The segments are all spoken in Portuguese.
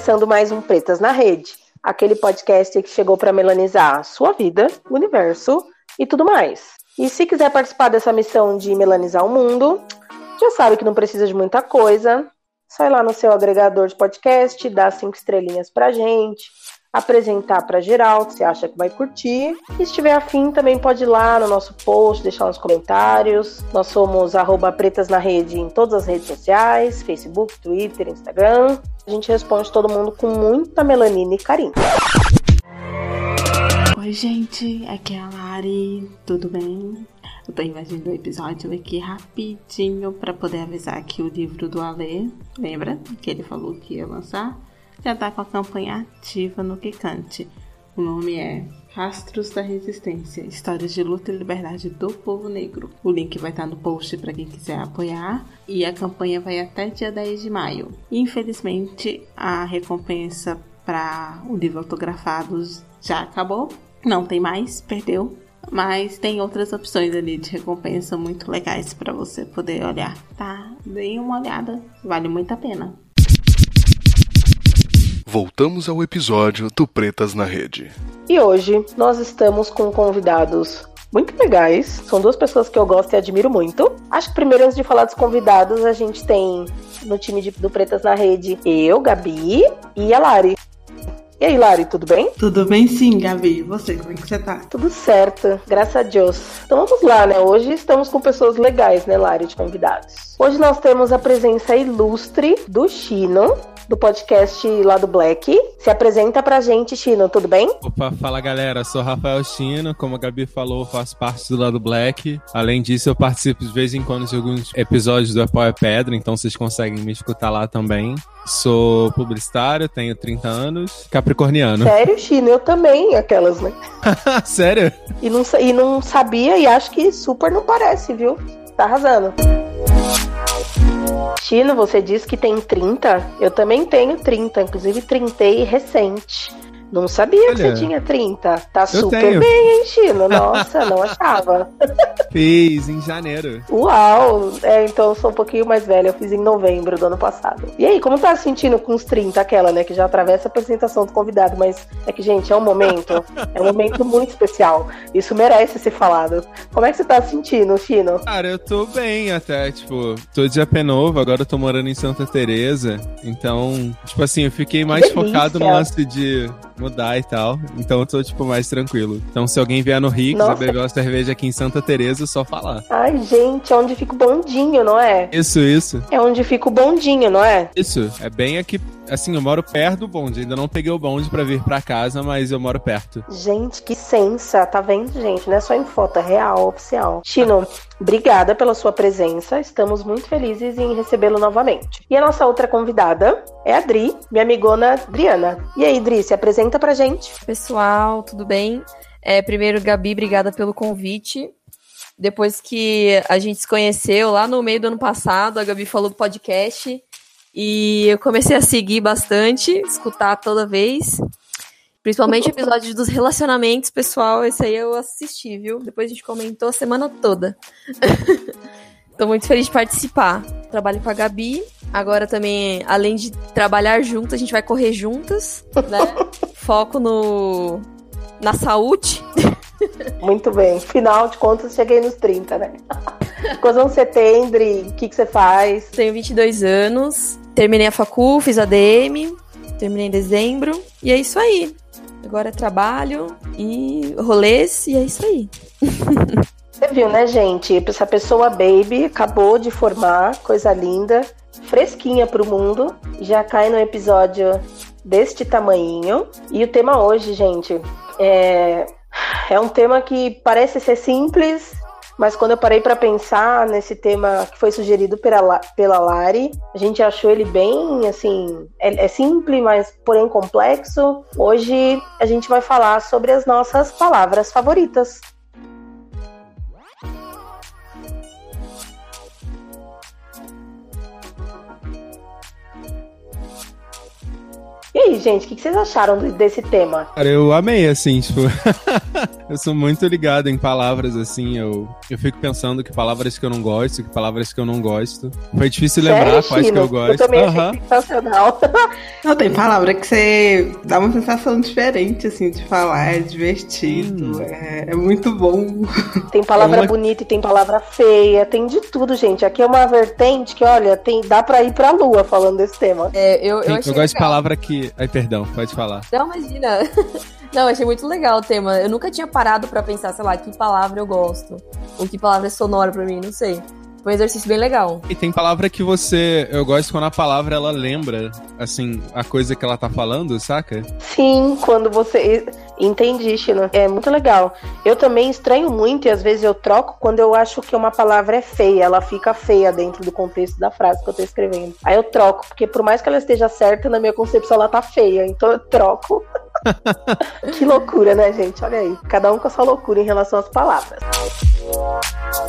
começando mais um Pretas na Rede, aquele podcast que chegou para melanizar sua vida, o universo e tudo mais. E se quiser participar dessa missão de melanizar o mundo, já sabe que não precisa de muita coisa. Sai lá no seu agregador de podcast, dá cinco estrelinhas pra gente, apresentar para geral, que você acha que vai curtir. E se estiver afim, também pode ir lá no nosso post, deixar nos comentários. Nós somos pretas na rede em todas as redes sociais, Facebook, Twitter, Instagram. A gente responde todo mundo com muita melanina e carinho. Oi, gente, aqui é a Lari, tudo bem? Eu tô invadindo o episódio aqui rapidinho para poder avisar que o livro do Alê, lembra que ele falou que ia lançar? Já está com a campanha ativa no Kikante. O nome é Rastros da Resistência, Histórias de Luta e Liberdade do Povo Negro. O link vai estar no post para quem quiser apoiar e a campanha vai até dia 10 de maio. Infelizmente, a recompensa para o livro autografado já acabou, não tem mais, perdeu. Mas tem outras opções ali de recompensa muito legais para você poder olhar, tá? Deem uma olhada, vale muito a pena. Voltamos ao episódio do Pretas na Rede. E hoje nós estamos com convidados muito legais. São duas pessoas que eu gosto e admiro muito. Acho que primeiro, antes de falar dos convidados, a gente tem no time de, do Pretas na Rede eu, Gabi e a Lari. E aí, Lari, tudo bem? Tudo bem sim, Gabi. E você, como é que você tá? Tudo certo, graças a Deus. Então vamos lá, né? Hoje estamos com pessoas legais, né, Lari, de convidados. Hoje nós temos a presença ilustre do Chino, do podcast lá do Black. Se apresenta pra gente, Chino, tudo bem? Opa, fala galera, sou Rafael Chino, como a Gabi falou, faço parte do lado Black. Além disso, eu participo de vez em quando de alguns episódios do Apoia Pedra, então vocês conseguem me escutar lá também. Sou publicitário, tenho 30 anos, capricorniano. Sério, Chino? Eu também, aquelas, né? Sério? E não, e não sabia e acho que super não parece, viu? Tá arrasando. Chino, você disse que tem 30? Eu também tenho 30, inclusive trintei recente. Não sabia Olha, que você tinha 30. Tá super tenho. bem, hein, Chino? Nossa, não achava. Fiz em janeiro. Uau! É, então eu sou um pouquinho mais velha. Eu fiz em novembro do ano passado. E aí, como tá se sentindo com os 30, aquela, né? Que já atravessa a apresentação do convidado. Mas é que, gente, é um momento. é um momento muito especial. Isso merece ser falado. Como é que você tá se sentindo, Chino? Cara, eu tô bem até. Tipo, tô de AP novo. Agora eu tô morando em Santa Teresa. Então, tipo assim, eu fiquei mais focado no lance de mudar e tal. Então eu tô, tipo, mais tranquilo. Então se alguém vier no Rio, quiser beber uma cerveja aqui em Santa Teresa, é só falar. Ai, gente, é onde fica o bondinho, não é? Isso, isso. É onde fica o bondinho, não é? Isso, é bem aqui assim, eu moro perto do bonde. Ainda não peguei o bonde para vir para casa, mas eu moro perto. Gente, que sensa. Tá vendo, gente? Não é só em foto, é real, oficial. Chino, obrigada pela sua presença. Estamos muito felizes em recebê-lo novamente. E a nossa outra convidada é a Dri, minha amigona Adriana. E aí, Dri, se apresenta pra gente. Pessoal, tudo bem? É, primeiro, Gabi, obrigada pelo convite. Depois que a gente se conheceu lá no meio do ano passado, a Gabi falou do podcast. E eu comecei a seguir bastante, escutar toda vez. Principalmente episódios dos relacionamentos, pessoal. Esse aí eu assisti, viu? Depois a gente comentou a semana toda. Tô muito feliz de participar. Trabalho com a Gabi. Agora também, além de trabalhar juntas, a gente vai correr juntas, né? Foco no na saúde. Muito bem. Final de contas, cheguei nos 30, né? Tem, Dri? O que, que você faz? Tenho 22 anos. Terminei a facul, fiz a DM, terminei em dezembro. E é isso aí. Agora é trabalho e rolês, e é isso aí. Você viu, né, gente? Essa pessoa baby acabou de formar, coisa linda, fresquinha pro mundo. Já cai no episódio deste tamanhinho. E o tema hoje, gente, é, é um tema que parece ser simples, mas quando eu parei para pensar nesse tema que foi sugerido pela, pela Lari, a gente achou ele bem, assim, é, é simples, mas porém complexo. Hoje a gente vai falar sobre as nossas palavras favoritas. E aí, gente, o que, que vocês acharam desse tema? Cara, eu amei, assim, tipo. eu sou muito ligado em palavras, assim. Eu, eu fico pensando que palavras que eu não gosto, que palavras que eu não gosto. Foi difícil Sério, lembrar quais que eu gosto. Eu também uhum. sensacional. Não, tem palavra que você dá uma sensação diferente, assim, de falar. É divertido, hum. é, é, muito bom. Tem palavra é uma... bonita e tem palavra feia, tem de tudo, gente. Aqui é uma vertente que, olha, tem, dá pra ir pra lua falando desse tema. É, eu, eu, eu gosto legal. de palavra que. Ai, perdão, pode falar. Não, imagina. Não, achei muito legal o tema. Eu nunca tinha parado para pensar, sei lá, que palavra eu gosto. Ou que palavra é sonora para mim, não sei. Foi um exercício bem legal. E tem palavra que você. Eu gosto quando a palavra ela lembra, assim, a coisa que ela tá falando, saca? Sim, quando você. Entendi, China. É muito legal. Eu também estranho muito e às vezes eu troco quando eu acho que uma palavra é feia. Ela fica feia dentro do contexto da frase que eu tô escrevendo. Aí eu troco, porque por mais que ela esteja certa, na minha concepção ela tá feia. Então eu troco. que loucura, né, gente? Olha aí. Cada um com a sua loucura em relação às palavras.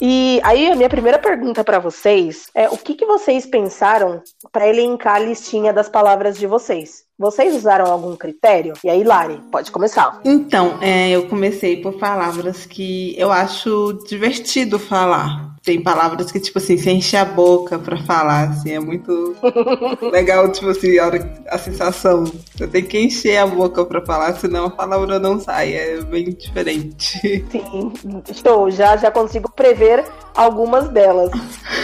E aí a minha primeira pergunta para vocês é o que, que vocês pensaram para elencar a listinha das palavras de vocês? Vocês usaram algum critério? E aí, Lari, pode começar. Então, é, eu comecei por palavras que eu acho divertido falar. Tem palavras que, tipo assim, você enche a boca pra falar, assim, é muito legal, tipo assim, a, hora, a sensação. Você tem que encher a boca pra falar, senão a palavra não sai, é bem diferente. Sim, estou, já, já consigo prever algumas delas.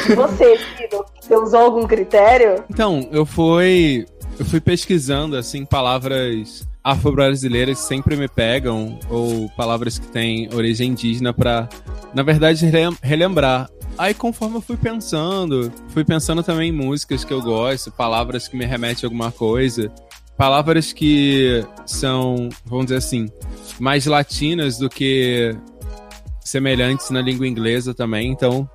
E você, Guido, você usou algum critério? Então, eu fui eu fui pesquisando, assim, palavras afro-brasileiras sempre me pegam, ou palavras que têm origem indígena para, na verdade, relembrar. Aí, conforme eu fui pensando, fui pensando também em músicas que eu gosto, palavras que me remetem a alguma coisa, palavras que são, vamos dizer assim, mais latinas do que semelhantes na língua inglesa também, então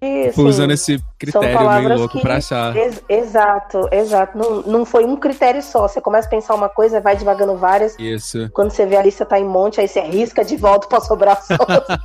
isso. Fui usando esse critério meio louco que, pra achar. Ex exato, exato. Não, não foi um critério só. Você começa a pensar uma coisa, vai devagando várias. Isso. Quando você vê a lista tá em monte, aí você risca de volta pra sobrar só.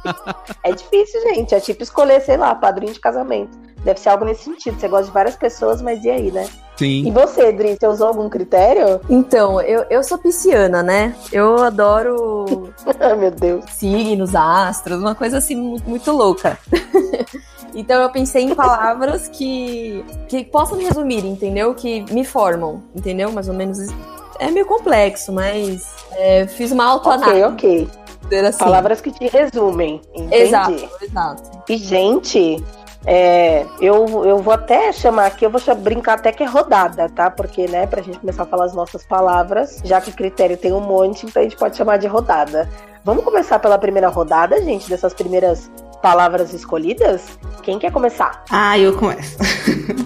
é difícil, gente. É tipo escolher, sei lá, padrinho de casamento. Deve ser algo nesse sentido. Você gosta de várias pessoas, mas e aí, né? Sim. E você, Dri, você usou algum critério? Então, eu, eu sou pisciana, né? Eu adoro. Ai, meu Deus. Signos, astros, uma coisa assim muito, muito louca. Então eu pensei em palavras que, que possam me resumir, entendeu? Que me formam, entendeu? Mais ou menos. É meio complexo, mas é, fiz uma autoanálise. Ok, ok. Assim. Palavras que te resumem. Entendi. Exato, exato. E, gente, é, eu, eu vou até chamar aqui, eu vou brincar até que é rodada, tá? Porque, né, pra gente começar a falar as nossas palavras, já que critério tem um monte, então a gente pode chamar de rodada. Vamos começar pela primeira rodada, gente, dessas primeiras palavras escolhidas? Quem quer começar? Ah, eu começo.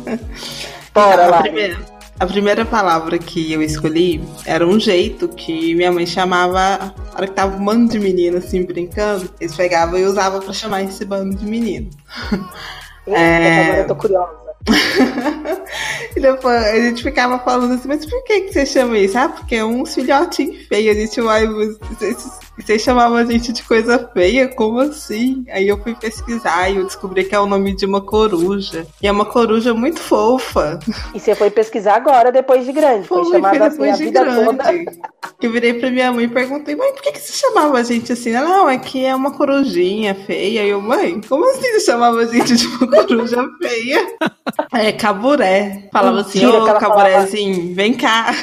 Bora lá. Primeira, a primeira palavra que eu escolhi era um jeito que minha mãe chamava. A hora que tava um bando de menino assim brincando, eles pegavam e usavam para chamar esse bando de menino. Eita, é... Agora eu tô curiosa. e depois a gente ficava falando assim, mas por que, que você chama isso? Ah, porque é uns filhotinhos feios. A gente vai. Você chamava a gente de coisa feia? Como assim? Aí eu fui pesquisar e eu descobri que é o nome de uma coruja. E é uma coruja muito fofa. E você foi pesquisar agora, depois de grande. Foi, foi chamada assim a de vida grande. toda. Eu virei pra minha mãe e perguntei, mãe, por que, que você chamava a gente assim? Ela, não, é que é uma corujinha feia. E eu, mãe, como assim você chamava a gente de uma coruja feia? É, caburé. Falava assim, ô, oh, caburézinho, falava... vem cá.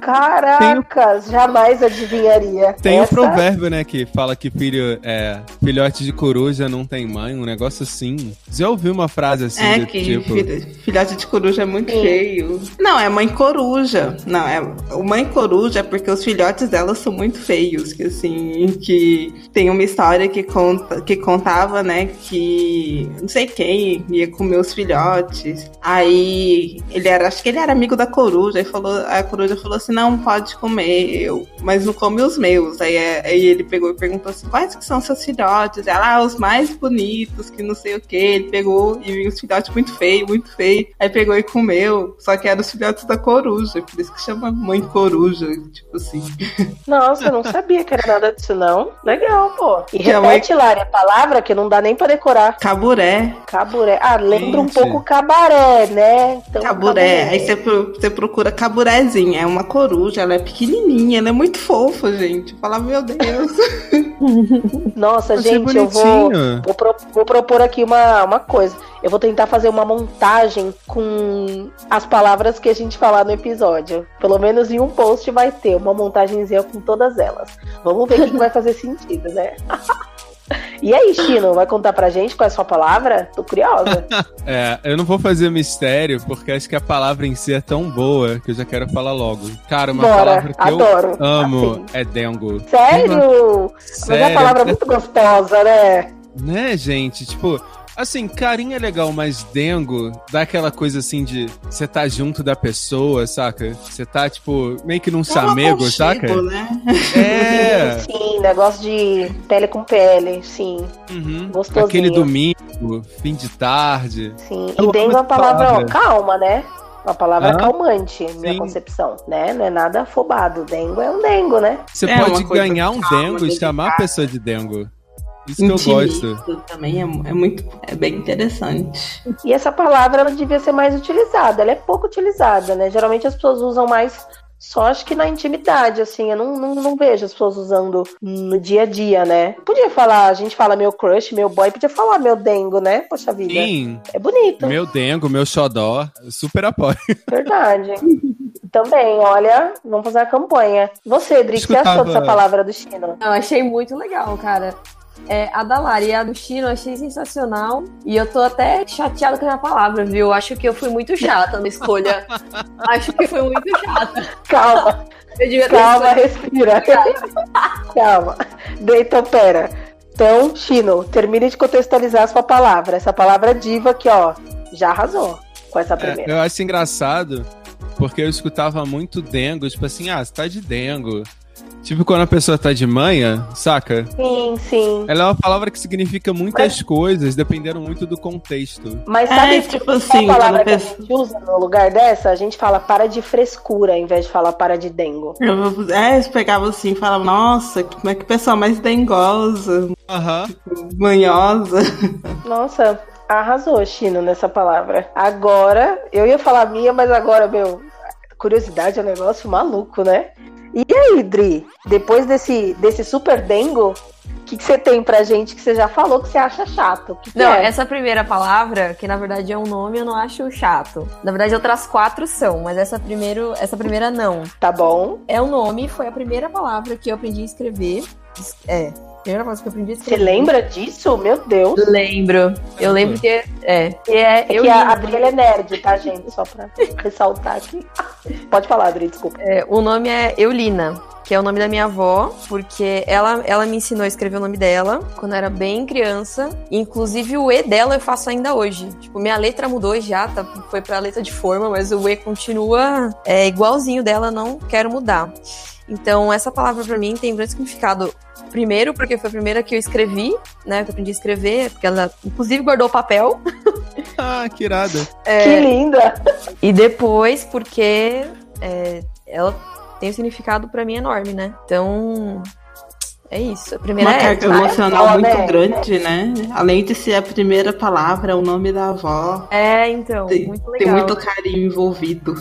Caracas, jamais adivinharia. Tem um provérbio provérbio, né, que fala que filho é filhote de coruja não tem mãe, um negócio assim. Já ouviu uma frase assim é que tipo filhote de coruja é muito Sim. feio. Não, é mãe coruja. Não, é o mãe coruja é porque os filhotes dela são muito feios, que assim, que tem uma história que conta que contava, né, que não sei quem ia comer os filhotes. Aí ele era, acho que ele era amigo da coruja e falou, a coruja falou assim: "Não pode comer, eu, mas não come os meus". Aí, é, aí Aí ele pegou e perguntou assim: quais que são seus filhotes? Ela, ah, os mais bonitos, que não sei o que. Ele pegou e viu os filhotes muito feios, muito feios. Aí pegou e comeu. Só que eram os filhotes da coruja, por isso que chama mãe coruja, tipo assim. Nossa, eu não sabia que era nada disso, não. Legal, pô. E Que repete, Lari, a palavra que não dá nem pra decorar. Caburé. Caburé. Ah, lembra um Gente. pouco cabaré, né? Então, Caburé. Aí você, você procura caburézinha. É uma coruja, ela é pequenininha, ela é muito fofa, gente. Fala, meu Deus. Nossa, Achei gente, eu vou, bonitinho. vou, pro- vou propor aqui uma, uma coisa. Eu vou tentar fazer uma montagem com as palavras que a gente falar no episódio. Pelo menos em um post vai ter uma montagenzinha com todas elas. Vamos ver o que vai fazer sentido, né? E aí, Chino, vai contar pra gente qual é a sua palavra? Tô curiosa. É, eu não vou fazer mistério, porque acho que a palavra em si é tão boa que eu já quero falar logo. Cara, uma Bora, palavra que adoro. eu amo Assim. é dengo. Sério? Mas é uma Sério, palavra muito gostosa, né? Né, gente? Tipo, assim, carinho é legal, mas dengo dá aquela coisa assim de você tá junto da pessoa, saca? Você tá, tipo, meio que num É um chamego, aconchego, saca? né? É. Sim, negócio de pele com pele, sim. Uhum. Gostosinho. Aquele domingo, fim de tarde. Sim. Eu E dengo é uma palavra, ó, calma, né? Uma palavra Hã? calmante, minha Sim. concepção, né? Não é nada afobado. Dengo é um dengo, né? Você É, pode ganhar um calma, dengo e chamar a pessoa de dengo. Isso que eu gosto. Também é, é muito, é bem interessante. E essa palavra ela devia ser mais utilizada. Ela é pouco utilizada, né? Geralmente as pessoas usam mais só acho que na intimidade, assim. Eu não, não, não vejo as pessoas usando no dia a dia, né? Podia falar, a gente fala meu crush, meu boy, podia falar meu dengo, né? Poxa vida. Sim, É bonito. meu dengo, meu xodó, super apoio. Verdade. Também, olha, vamos fazer a campanha. Você, Dri, o que você achou dessa palavra do Chino? Eu achei muito legal, cara. É, a da Lari e a do Chino eu achei sensacional. E eu tô até chateada com a minha palavra, viu? Eu Acho que eu fui muito chata na escolha. Acho que fui muito chata. Calma, Eu devia ter calma, respira. calma. Então, pera. Então, Chino, termine de contextualizar a sua palavra. Essa palavra diva aqui, ó, já arrasou com essa É, primeira. eu acho engraçado porque eu escutava muito dengo, tipo assim, ah, você tá de dengo. Tipo quando a pessoa tá de manha, saca? Sim, sim. Ela é uma palavra que significa muitas coisas, dependendo muito do contexto. Mas sabe É, que tipo qual assim, a palavra quando a que a pessoa- gente usa no lugar dessa? A gente fala para de frescura, em vez de falar para de dengo. Eu, é, eu pegava assim e falava, nossa, como é que pessoa mais dengosa, Aham. manhosa. Nossa, arrasou, Chino, nessa palavra. Agora, eu ia falar minha, mas agora, meu, curiosidade é um negócio maluco, né? E aí, Dri, depois desse, desse super dengo, o que, que você tem pra gente que você já falou que você acha chato? Que que Não, é? essa primeira palavra, que na verdade é um nome, eu não acho chato. Na verdade, outras quatro são, mas essa, primeiro, essa primeira não. Tá bom. É um nome, foi a primeira palavra que eu aprendi a escrever. É, primeira que eu aprendi a Você lembra disso? Meu Deus. Lembro. Eu lembro que é. Que é, É eu que a Adri é nerd, tá, gente? Só pra ressaltar aqui. Pode falar, Adri, desculpa. é, o nome é Eulina, que é o nome da minha avó, porque ela, ela me ensinou a escrever o nome dela quando eu era bem criança. Inclusive o E dela eu faço ainda hoje. Tipo, minha letra mudou já, tá, foi pra letra de forma, mas o E continua é, igualzinho dela, não quero mudar. Então, essa palavra pra mim tem um grande significado. Primeiro, porque foi a primeira que eu escrevi, né? Que eu aprendi a escrever, porque ela, inclusive, guardou o papel. Ah, que irada. Que linda! E depois, porque é, ela tem um significado pra mim enorme, né? Então, é isso. A primeira Uma é carga essa. emocional muito grande, né? Além de ser a primeira palavra, o nome da avó. É, então, Tem, muito tem muito carinho envolvido.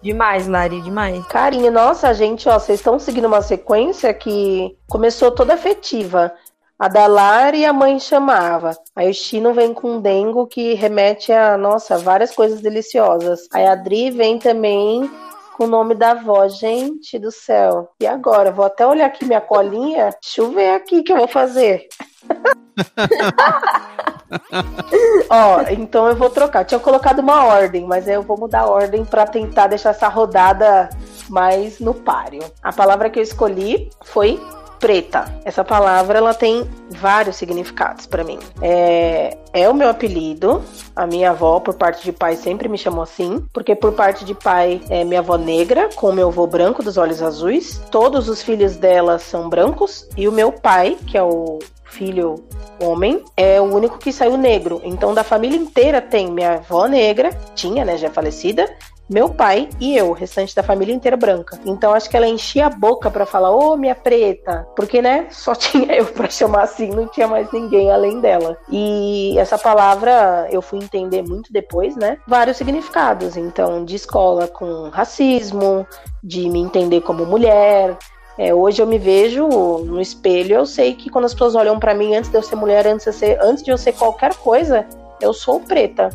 Demais, Lari, demais. Carinho, nossa, gente, ó, vocês estão seguindo uma sequência que começou toda afetiva. A da Lari a mãe chamava. Aí o Chino vem com um dengo que remete a, nossa, várias coisas deliciosas. Aí a Adri vem também com o nome da avó. Gente do céu. E agora? Vou até olhar aqui minha colinha. Deixa eu ver aqui o que eu vou fazer. Ó, então eu vou trocar. Tinha colocado uma ordem, mas eu vou mudar a ordem pra tentar deixar essa rodada mais no páreo. A palavra que eu escolhi foi preta. Essa palavra ela tem vários significados para mim. É, é o meu apelido. A minha avó, por parte de pai, sempre me chamou assim, porque por parte de pai é minha avó negra, com meu avô branco dos olhos azuis. Todos os filhos dela são brancos e o meu pai, que é o filho homem, é o único que saiu negro. Então, da família inteira tem minha avó negra, tinha, né, já falecida, meu pai e eu, o restante da família inteira branca. Então acho que ela enchia a boca para falar, ô oh, minha preta, porque né, só tinha eu para chamar assim, não tinha mais ninguém além dela. E essa palavra eu fui entender muito depois, né? Vários significados. Então, de escola com racismo, de me entender como mulher, é, hoje eu me vejo no espelho, eu sei que quando as pessoas olham para mim antes de eu ser mulher, antes de eu ser, antes de eu ser qualquer coisa, eu sou preta.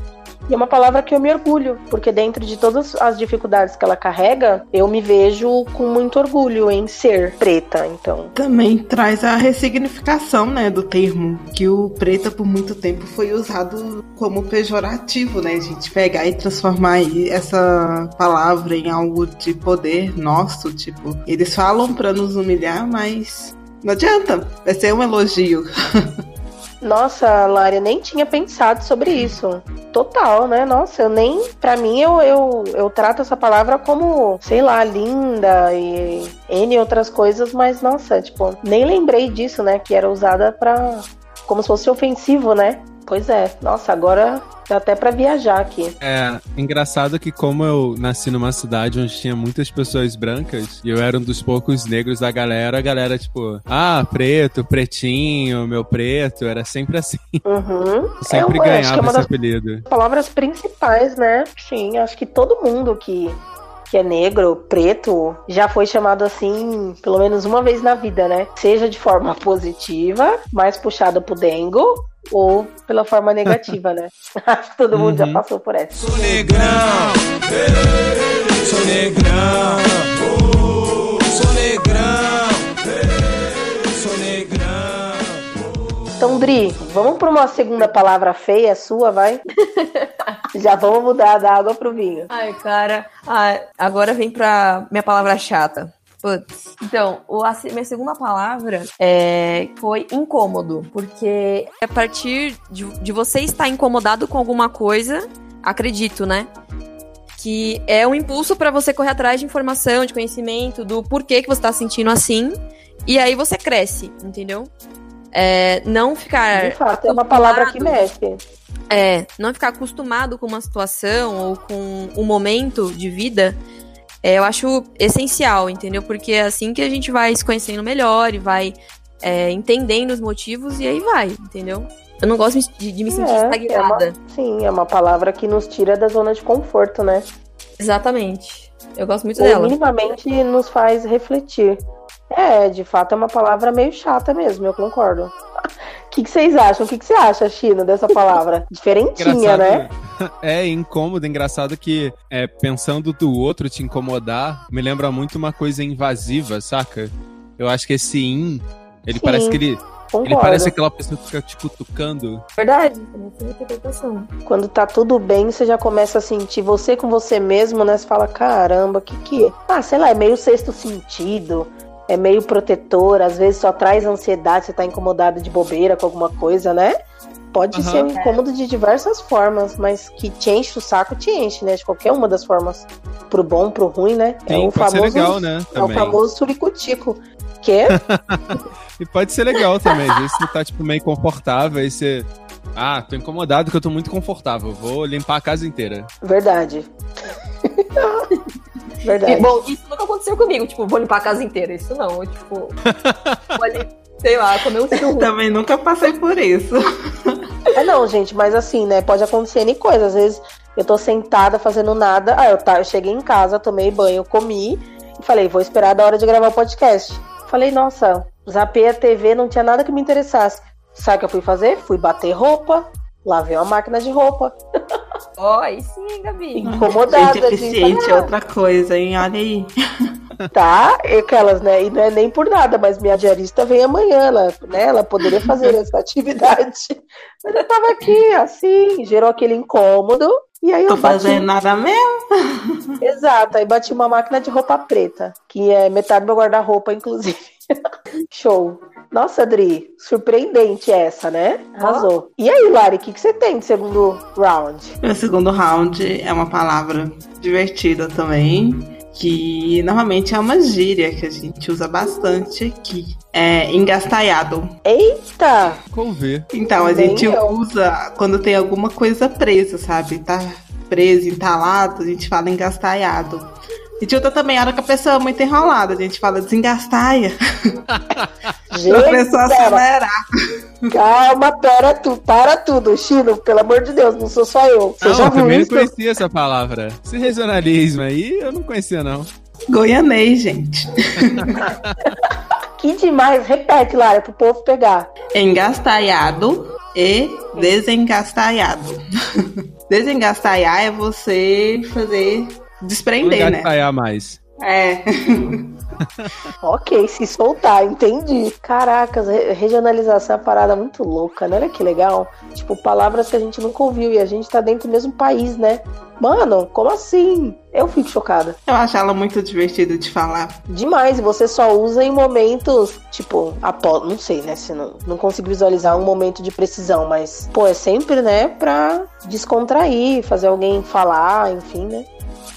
E é uma palavra que eu me orgulho, porque dentro de todas as dificuldades que ela carrega, eu me vejo com muito orgulho em ser preta, então. Também traz a ressignificação, né, do termo, que o preta por muito tempo foi usado como pejorativo, né, a gente pegar e transformar essa palavra em algo de poder nosso, tipo, eles falam para nos humilhar, mas não adianta, vai ser um elogio. Nossa, Lara, eu nem tinha pensado sobre isso. Total, né? Nossa, eu nem. Pra mim, eu, eu, eu trato essa palavra como, sei lá, linda e N outras coisas, mas nossa, tipo, nem lembrei disso, né? Que era usada pra. como se fosse ofensivo, né? Pois é. Nossa, agora dá até para viajar aqui. É, engraçado que como eu nasci numa cidade onde tinha muitas pessoas brancas e eu era um dos poucos negros da galera, a galera tipo, ah, preto, pretinho, meu preto, era sempre assim. Uhum. sempre é, ganhava é esse apelido. Palavras principais, né? Sim, acho que todo mundo que que é negro, preto, já foi chamado assim pelo menos uma vez na vida, né? Seja de forma positiva, mais puxado pro dengo, ou pela forma negativa, né? Acho que todo mundo já uhum. passou por essa. Sou negrão, ei, sou negrão, oh, sou negrão, ei, sou negrão. Então, Dri, vamos para uma segunda palavra feia sua, vai? já vamos mudar da água pro vinho. Ai, cara, ah, agora vem pra minha palavra chata. Putz. Então, o, a minha segunda palavra é, foi incômodo, porque a partir de, de você estar incomodado com alguma coisa, acredito, né? Que é um impulso para você correr atrás de informação, de conhecimento, do porquê que você tá sentindo assim. E aí você cresce, entendeu? É, não ficar. De fato, é uma palavra que mexe. É, não ficar acostumado com uma situação ou com um momento de vida é, eu acho essencial, entendeu? Porque é assim que a gente vai se conhecendo melhor e vai é, entendendo os motivos e aí vai, entendeu? Eu não gosto de, de me sentir é, estagnada. É uma, sim, é uma palavra que nos tira da zona de conforto, né? Exatamente. Eu gosto muito Ou dela. minimamente nos faz refletir. É, de fato é uma palavra meio chata mesmo, eu concordo. O que, que, vocês acham? O que, que você acha, China, dessa palavra? Diferentinha, né? É incômodo, engraçado que é, pensando do outro te incomodar, me lembra muito uma coisa invasiva, saca? Eu acho que esse in, ele Sim. parece que ele Concordo. Ele parece aquela pessoa que fica te cutucando. Verdade, essa interpretação. Quando tá tudo bem, você já começa a sentir você com você mesmo, né? Você fala, caramba, que que é? Ah, sei lá, é meio sexto sentido é meio protetor, às vezes só traz ansiedade, você tá incomodado de bobeira com alguma coisa, né? Pode uhum. ser um incômodo de diversas formas, mas que te enche o saco, te enche, né? De qualquer uma das formas. Pro bom, pro ruim, né? É Sim, é o famoso. legal, né? É o famoso suricutico. Que? e pode ser legal também. Às vezes você tá, tipo, meio confortável, aí você. Ah, tô incomodado que eu tô muito confortável. Vou limpar a casa inteira. Verdade. Verdade. E, bom, isso nunca aconteceu comigo, tipo, vou limpar a casa inteira. Isso não, tipo, sei lá, comer um churro. Também nunca passei por isso. É não, gente, mas assim, né, pode acontecer em coisas. Às vezes eu tô sentada fazendo nada, aí eu, tá, eu cheguei em casa, tomei banho, comi e falei, vou esperar da hora de gravar o podcast. Falei, nossa, zapei a TV, não tinha nada que me interessasse. Sabe o que eu fui fazer? Fui bater roupa, lavei uma máquina de roupa. Ó, oh, aí sim, Gabi. Incomodada. Gente eficiente é outra coisa, hein? Olha aí. Tá, e aquelas, né? E não é nem por nada, mas minha diarista vem amanhã, ela, né? Ela poderia fazer essa atividade. Mas eu tava aqui, assim, gerou aquele incômodo. E aí Tô eu bati... fazendo nada mesmo. Exato, aí bati uma máquina de roupa preta, que é metade do meu guarda-roupa, inclusive. Show. Nossa, Adri, surpreendente essa, né? Arrasou. E aí, Lari, o que, que você tem de segundo round? Meu segundo round é uma palavra divertida também, que normalmente é uma gíria que a gente usa bastante aqui. É engastalhado. Eita! Vamos ver. Então, a Nem gente eu. usa quando tem alguma coisa presa, sabe? Tá preso, entalado, a gente fala engastalhado. A gente usa também a hora que a pessoa é muito enrolada, a gente fala desengastaia. Gente, Pra pessoa pera, acelerar. calma, pera tu, para tudo, Chino, pelo amor de Deus, não sou só eu. Você Não, já eu também não conhecia essa palavra. Esse regionalismo aí, eu não conhecia, não. Goianês, gente. Que demais, repete, Lara, pro povo pegar. Engastalhado e desengastalhado. Desengastalhar é você fazer desprender, né? Engatalhar mais. É. Ok, se soltar, entendi. Caracas, re- regionalização é uma parada muito louca, né? Olha que legal. Tipo, palavras que a gente nunca ouviu e a gente tá dentro do mesmo país, né? Mano, como assim? Eu fico chocada. Eu acho ela muito divertida de falar. Demais, e você só usa em momentos, tipo, após, não sei, né? Se não, não consigo visualizar um momento de precisão, mas, pô, é sempre, né, pra descontrair, fazer alguém falar, enfim, né?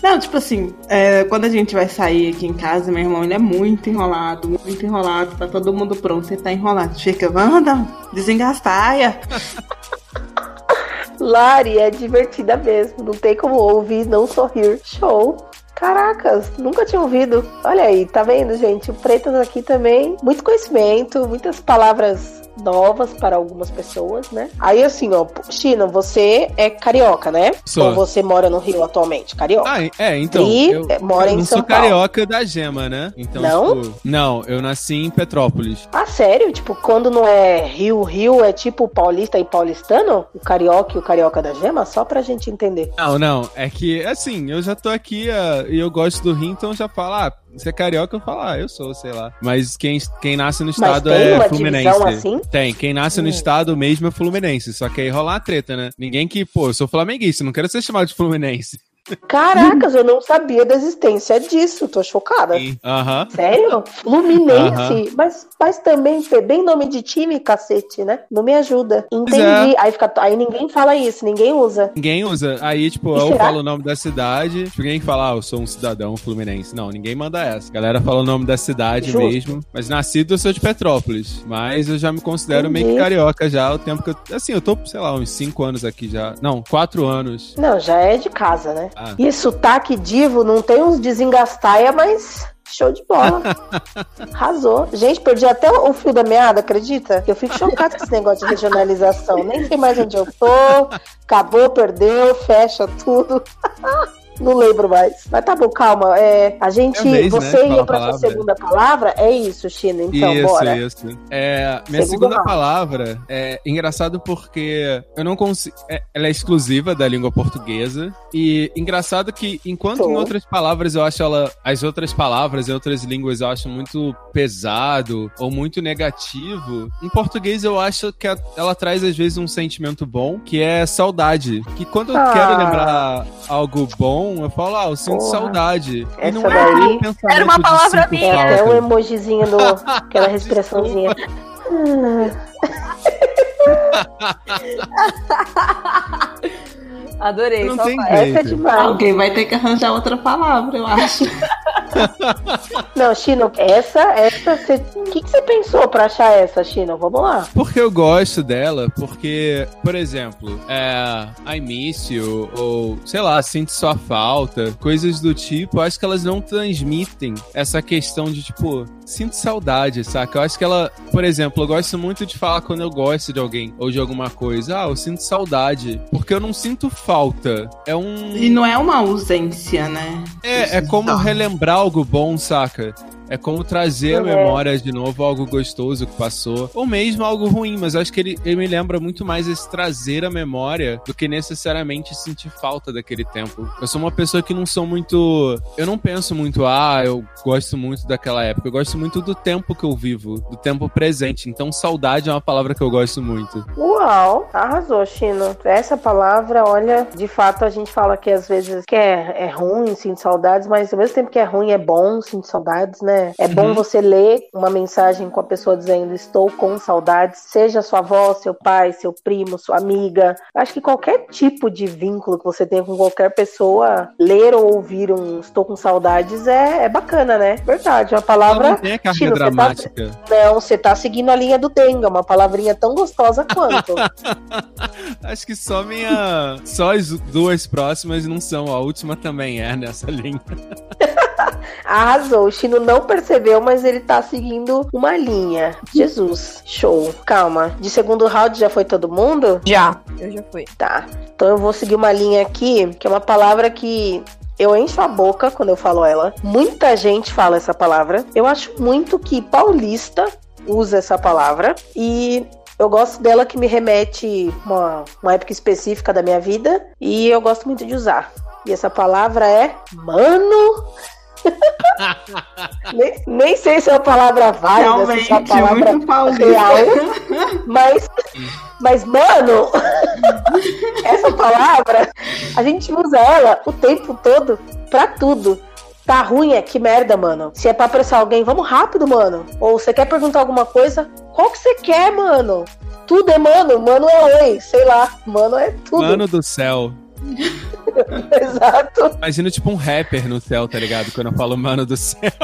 Não, tipo assim, é, quando a gente vai sair aqui em casa, meu irmão, ele é muito enrolado, muito enrolado, tá todo mundo pronto, ele tá enrolado. Fica, Wanda, desengastaia. Lari é divertida mesmo, não tem como ouvir não sorrir. Show! Caracas, nunca tinha ouvido. Olha aí, tá vendo, gente? O Pretas aqui também, muito conhecimento, muitas palavras novas para algumas pessoas, né? Aí assim, ó, China, você é carioca, né? Sou. Ou você mora no Rio atualmente? Carioca? Ah, é, então. E eu, é, mora eu em não São sou Paulo. carioca da gema, né? Então, Não? tipo, não, eu nasci em Petrópolis. Ah, sério? Tipo, quando não é Rio, Rio, é tipo paulista e paulistano? O carioca e o carioca da gema? Só pra gente entender. Não, não, é que, assim, eu já tô aqui ah, e eu gosto do Rio, então já falo, ah, você é carioca, eu falo, ah, eu sou, sei lá. Mas quem, quem nasce no estado é fluminense. assim? Tem, quem nasce no Hum. estado mesmo é fluminense, só que aí rola a treta, né? Ninguém que, pô, eu sou flamenguista, não quero ser chamado de fluminense. Caracas, eu não sabia da existência disso, tô chocada. Sim. Aham. Sério? Fluminense? Mas, mas também é bem nome de time, cacete, né? Não me ajuda. Entendi. Aí, fica, aí ninguém fala isso, ninguém usa. Ninguém usa. Aí, tipo, eu falo o nome da cidade, tipo, ninguém fala, ah, eu sou um cidadão fluminense. Não, ninguém manda essa. A galera fala o nome da cidade Justo. mesmo. Mas nascido eu sou de Petrópolis. Mas eu já me considero meio que Entendi. carioca já. O tempo que eu. Assim, eu tô, sei lá, uns 5 anos aqui já. Não, 4 anos. Não, já é de casa, né? Ah. E sotaque divo não tem uns desengastaia, mas show de bola. Arrasou. Gente, perdi até o fio da meada, acredita? Eu fico chocado com esse negócio de regionalização. Nem sei mais onde eu tô. Acabou, perdeu, fecha tudo. Não lembro mais. Mas tá bom, calma. É, a gente. É vez, né, você falar ia pra sua palavra. segunda palavra? É isso, China. Então, isso, bora. isso. É, minha segunda round. palavra é engraçado porque eu não consigo. é- ela é exclusiva da língua portuguesa. E engraçado que, enquanto Tô. em outras palavras eu acho ela. As outras palavras em outras línguas eu acho muito pesado ou muito negativo, em português eu acho que ela traz às vezes um sentimento bom, que é saudade. Que quando eu Ah. quero lembrar algo bom, eu falo, ah, eu sinto Porra. saudade. e não é daí- Era uma palavra minha. É até um emojizinho do. aquela respiraçãozinha. Adorei, Não só tem vai. Essa é jeito. demais. Alguém vai ter que arranjar outra palavra, eu acho. Não, Chino, essa, essa, cê- o que, que você pensou pra achar essa, Chino? Vamos lá. Porque eu gosto dela, porque, por exemplo, é, I miss you, ou sei lá, sinto sua falta, coisas do tipo, eu acho que elas não transmitem essa questão de tipo, sinto saudade, saca? Eu acho que ela, por exemplo, eu gosto muito de falar quando eu gosto de alguém ou de alguma coisa, ah, eu sinto saudade, porque eu não sinto falta. É um. E não é uma ausência, né? É, é como relembrar algo bom, saca? É como trazer à Uhum. memória de novo algo gostoso que passou. Ou mesmo algo ruim, mas eu acho que ele, ele me lembra muito mais esse trazer à memória do que necessariamente sentir falta daquele tempo. Eu sou uma pessoa que não sou muito. Eu não penso muito, ah, eu gosto muito daquela época. Eu gosto muito do tempo que eu vivo, do tempo presente. Então, saudade é uma palavra que eu gosto muito. Uau! Arrasou, Chino. Essa palavra, olha, de fato a gente fala que às vezes que é, é ruim, sinto saudades, mas ao mesmo tempo que é ruim, é bom, sinto saudades, né? É bom Uhum. você ler uma mensagem com a pessoa dizendo estou com saudades, seja sua avó, seu pai, seu primo, sua amiga. Acho que qualquer tipo de vínculo que você tenha com qualquer pessoa, ler ou ouvir um estou com saudades é, é bacana, né? Verdade, uma palavra. não a carga Chino, você tá- dramática. Não, você tá seguindo a linha do Denga, uma palavrinha tão gostosa quanto. Acho que só minha. Só as duas próximas não são. A última também é nessa linha. Arrasou. O Chino não percebeu, mas ele tá seguindo uma linha. Jesus, show. Calma. De segundo round já foi todo mundo? Já. Eu já fui. Tá. Então eu vou seguir uma linha aqui, que é uma palavra que eu encho a boca quando eu falo ela. Muita gente fala essa palavra. Eu acho muito que paulista usa essa palavra. E eu gosto dela que me remete uma, uma época específica da minha vida. E eu gosto muito de usar. E essa palavra é mano. nem, nem sei se é uma palavra válida, se é uma Realmente, palavra muito paulista. real. Mas, mas, mano, essa palavra, a gente usa ela o tempo todo pra tudo. Tá ruim, é que merda, mano. Se é pra apressar alguém, vamos rápido, mano. Ou você quer perguntar alguma coisa, qual que você quer, mano? Tudo é mano, mano é oi, sei lá, mano é tudo. Mano do céu. Exato. Imagina tipo um rapper no céu, tá ligado? Quando eu falo mano do céu.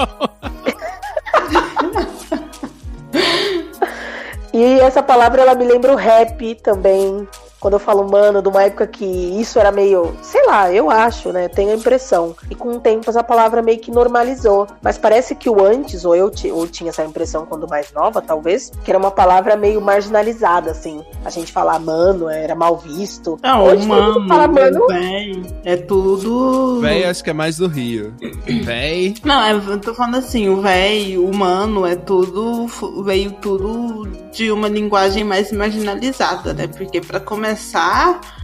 E essa palavra ela me lembra o rap também. Quando eu falo mano, de uma época que isso era meio, sei lá, eu acho, né? Tenho a impressão. E com o tempo essa palavra meio que normalizou. Mas parece que o antes, ou eu ou tinha essa impressão quando mais nova, talvez, que era uma palavra meio marginalizada, assim. A gente falar mano era mal visto. Não, Hoje todo mundo mano, fala mano. véi, é tudo. Véi, acho que é mais do Rio. Véi. Não, é, eu tô falando assim, o véi, o humano, é tudo. Veio tudo de uma linguagem mais marginalizada, né? Porque pra começar,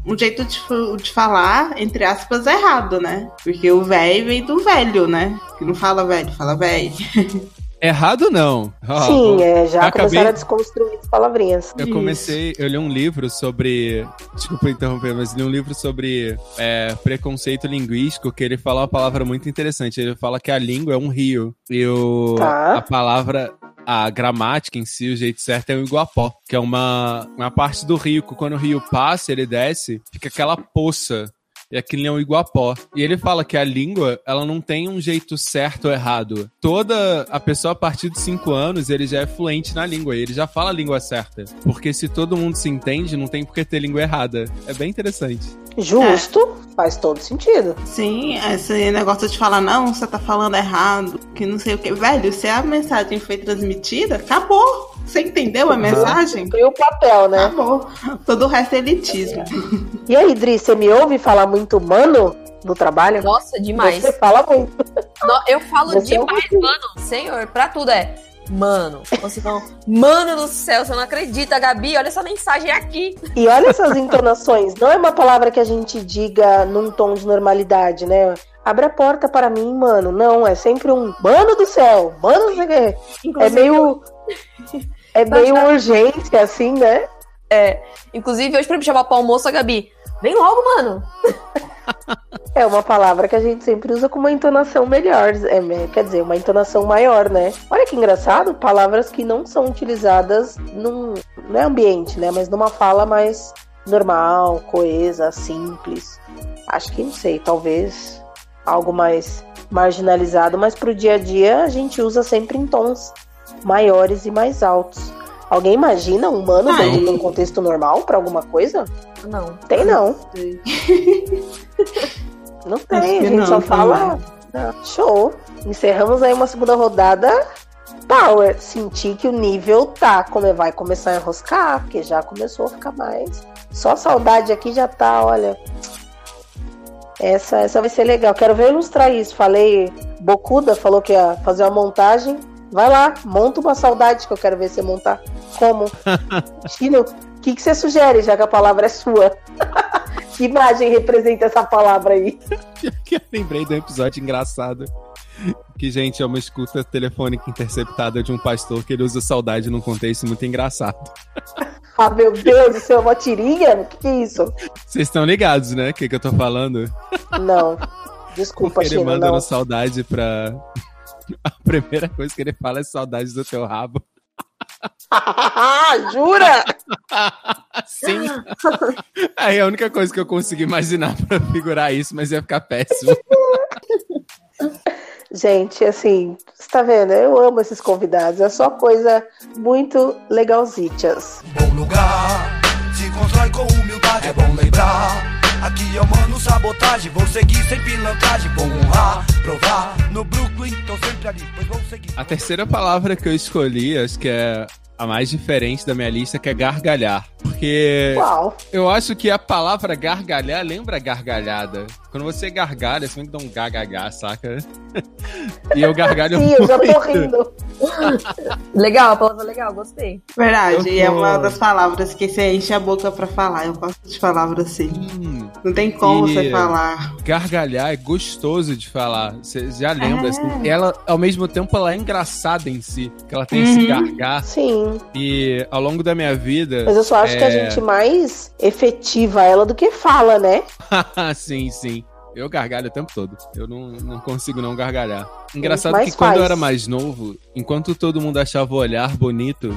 um jeito de, de falar, entre aspas, é errado, né? Porque o véi vem do velho, né? Que não fala velho, fala véi. Errado não. Ó, Sim, é, já acabei- começaram a desconstruir as palavrinhas. Eu comecei, eu li um livro sobre. Desculpa interromper, mas li um livro sobre é, preconceito linguístico, que ele fala uma palavra muito interessante. Ele fala que a língua é um rio. E o, Tá. a palavra, a gramática em si, o jeito certo é o iguapó, que é uma, uma parte do rio, que quando o rio passa, ele desce, fica aquela poça. E aquilo é um iguapó. E ele fala que a língua, ela não tem um jeito certo ou errado. Toda a pessoa, a partir de 5 anos, ele já é fluente na língua. E ele já fala a língua certa. Porque se todo mundo se entende, não tem por que ter língua errada. É bem interessante. Justo, faz todo sentido. Sim, esse negócio de falar, não, você tá falando errado, que não sei o que. Velho, se a mensagem foi transmitida, acabou. Você entendeu a mensagem? Cumpriu o papel, né? Acabou. Todo o resto é elitismo. E aí, Dri, você me ouve falar muito mano no trabalho? Nossa, demais. Você fala muito. No- eu falo Você é demais, pouquinho. mano. Senhor, pra tudo é. Mano, ou senão, mano do céu, você não acredita, Gabi, olha essa mensagem aqui. E olha essas entonações. Não é uma palavra que a gente diga num tom de normalidade, né? Abre a porta para mim, mano. Não, é sempre um mano do céu, mano do. É Inclusive, meio. É meio urgente, assim, né? inclusive hoje pra me chamar pra almoço, a Gabi, vem logo, mano. É uma palavra que a gente sempre usa com uma entonação melhor. É, quer dizer, uma entonação maior, né? Olha que engraçado, palavras que não são utilizadas num. Não é ambiente, né? Mas numa fala mais normal, coesa, simples. Acho que não sei, talvez algo mais marginalizado, mas pro dia a dia a gente usa sempre em tons maiores e mais altos. Alguém imagina um humano Ai. dentro de um contexto normal pra alguma coisa? Não. Tem não. Não tem, a gente não, só fala. Não, Show. Encerramos aí uma segunda rodada. Power. Senti que o nível tá. Como vai começar a enroscar, porque já começou a ficar mais. Só a saudade aqui já tá, olha. Essa, essa vai ser legal. Quero ver ilustrar isso. Falei, Bocuda falou que ia fazer uma montagem. Vai lá, monta uma saudade que eu quero ver você montar. Como? Chino, o que, que você sugere, já que a palavra é sua? que imagem representa essa palavra aí? eu lembrei de um episódio engraçado. Que, gente, é uma escuta telefônica interceptada de um pastor que ele usa saudade num contexto muito engraçado. Ah, meu Deus, isso é uma tirinha? O que, que é isso? Vocês estão ligados, né? O que, que eu tô falando? Não. Desculpa, ele Chino, mandando não. saudade pra. A primeira coisa que ele fala é saudade do teu rabo. Jura? Sim. Aí a única coisa que eu consegui imaginar pra figurar isso, mas ia ficar péssimo. Gente, assim, você tá vendo? Eu amo esses convidados. É só coisa muito legalzitas. Bom lugar, se constrói com humildade, é bom lembrar. Aqui é o mano sabotagem, vou seguir sem pilantragem, vou honrar, provar. No Brooklyn, tô sempre ali, pois vou seguir. A terceira palavra que eu escolhi, acho que é a mais diferente da minha lista, que é gargalhar. Porque Uau. eu acho que a palavra gargalhar lembra gargalhada. Quando você gargalha, você tem que dar um gagagá, saca? e eu gargalho Sim, eu já tô muito. rindo. Legal, a palavra legal, gostei. Verdade, e é uma das palavras que você enche a boca pra falar. Eu gosto de palavras assim. Hum, Não tem como E- você falar. gargalhar é gostoso de falar. Você já É. lembra, assim. Ela, ao mesmo tempo, ela é engraçada em si. Que ela tem esse Uhum. gargar. Sim, E ao longo da minha vida. mas eu só acho que a É. gente mais efetiva ela do que fala, né? sim, sim. Eu gargalho o tempo todo. Eu não, não consigo não gargalhar. Engraçado Mas que quando eu era mais novo, enquanto todo mundo achava o olhar bonito,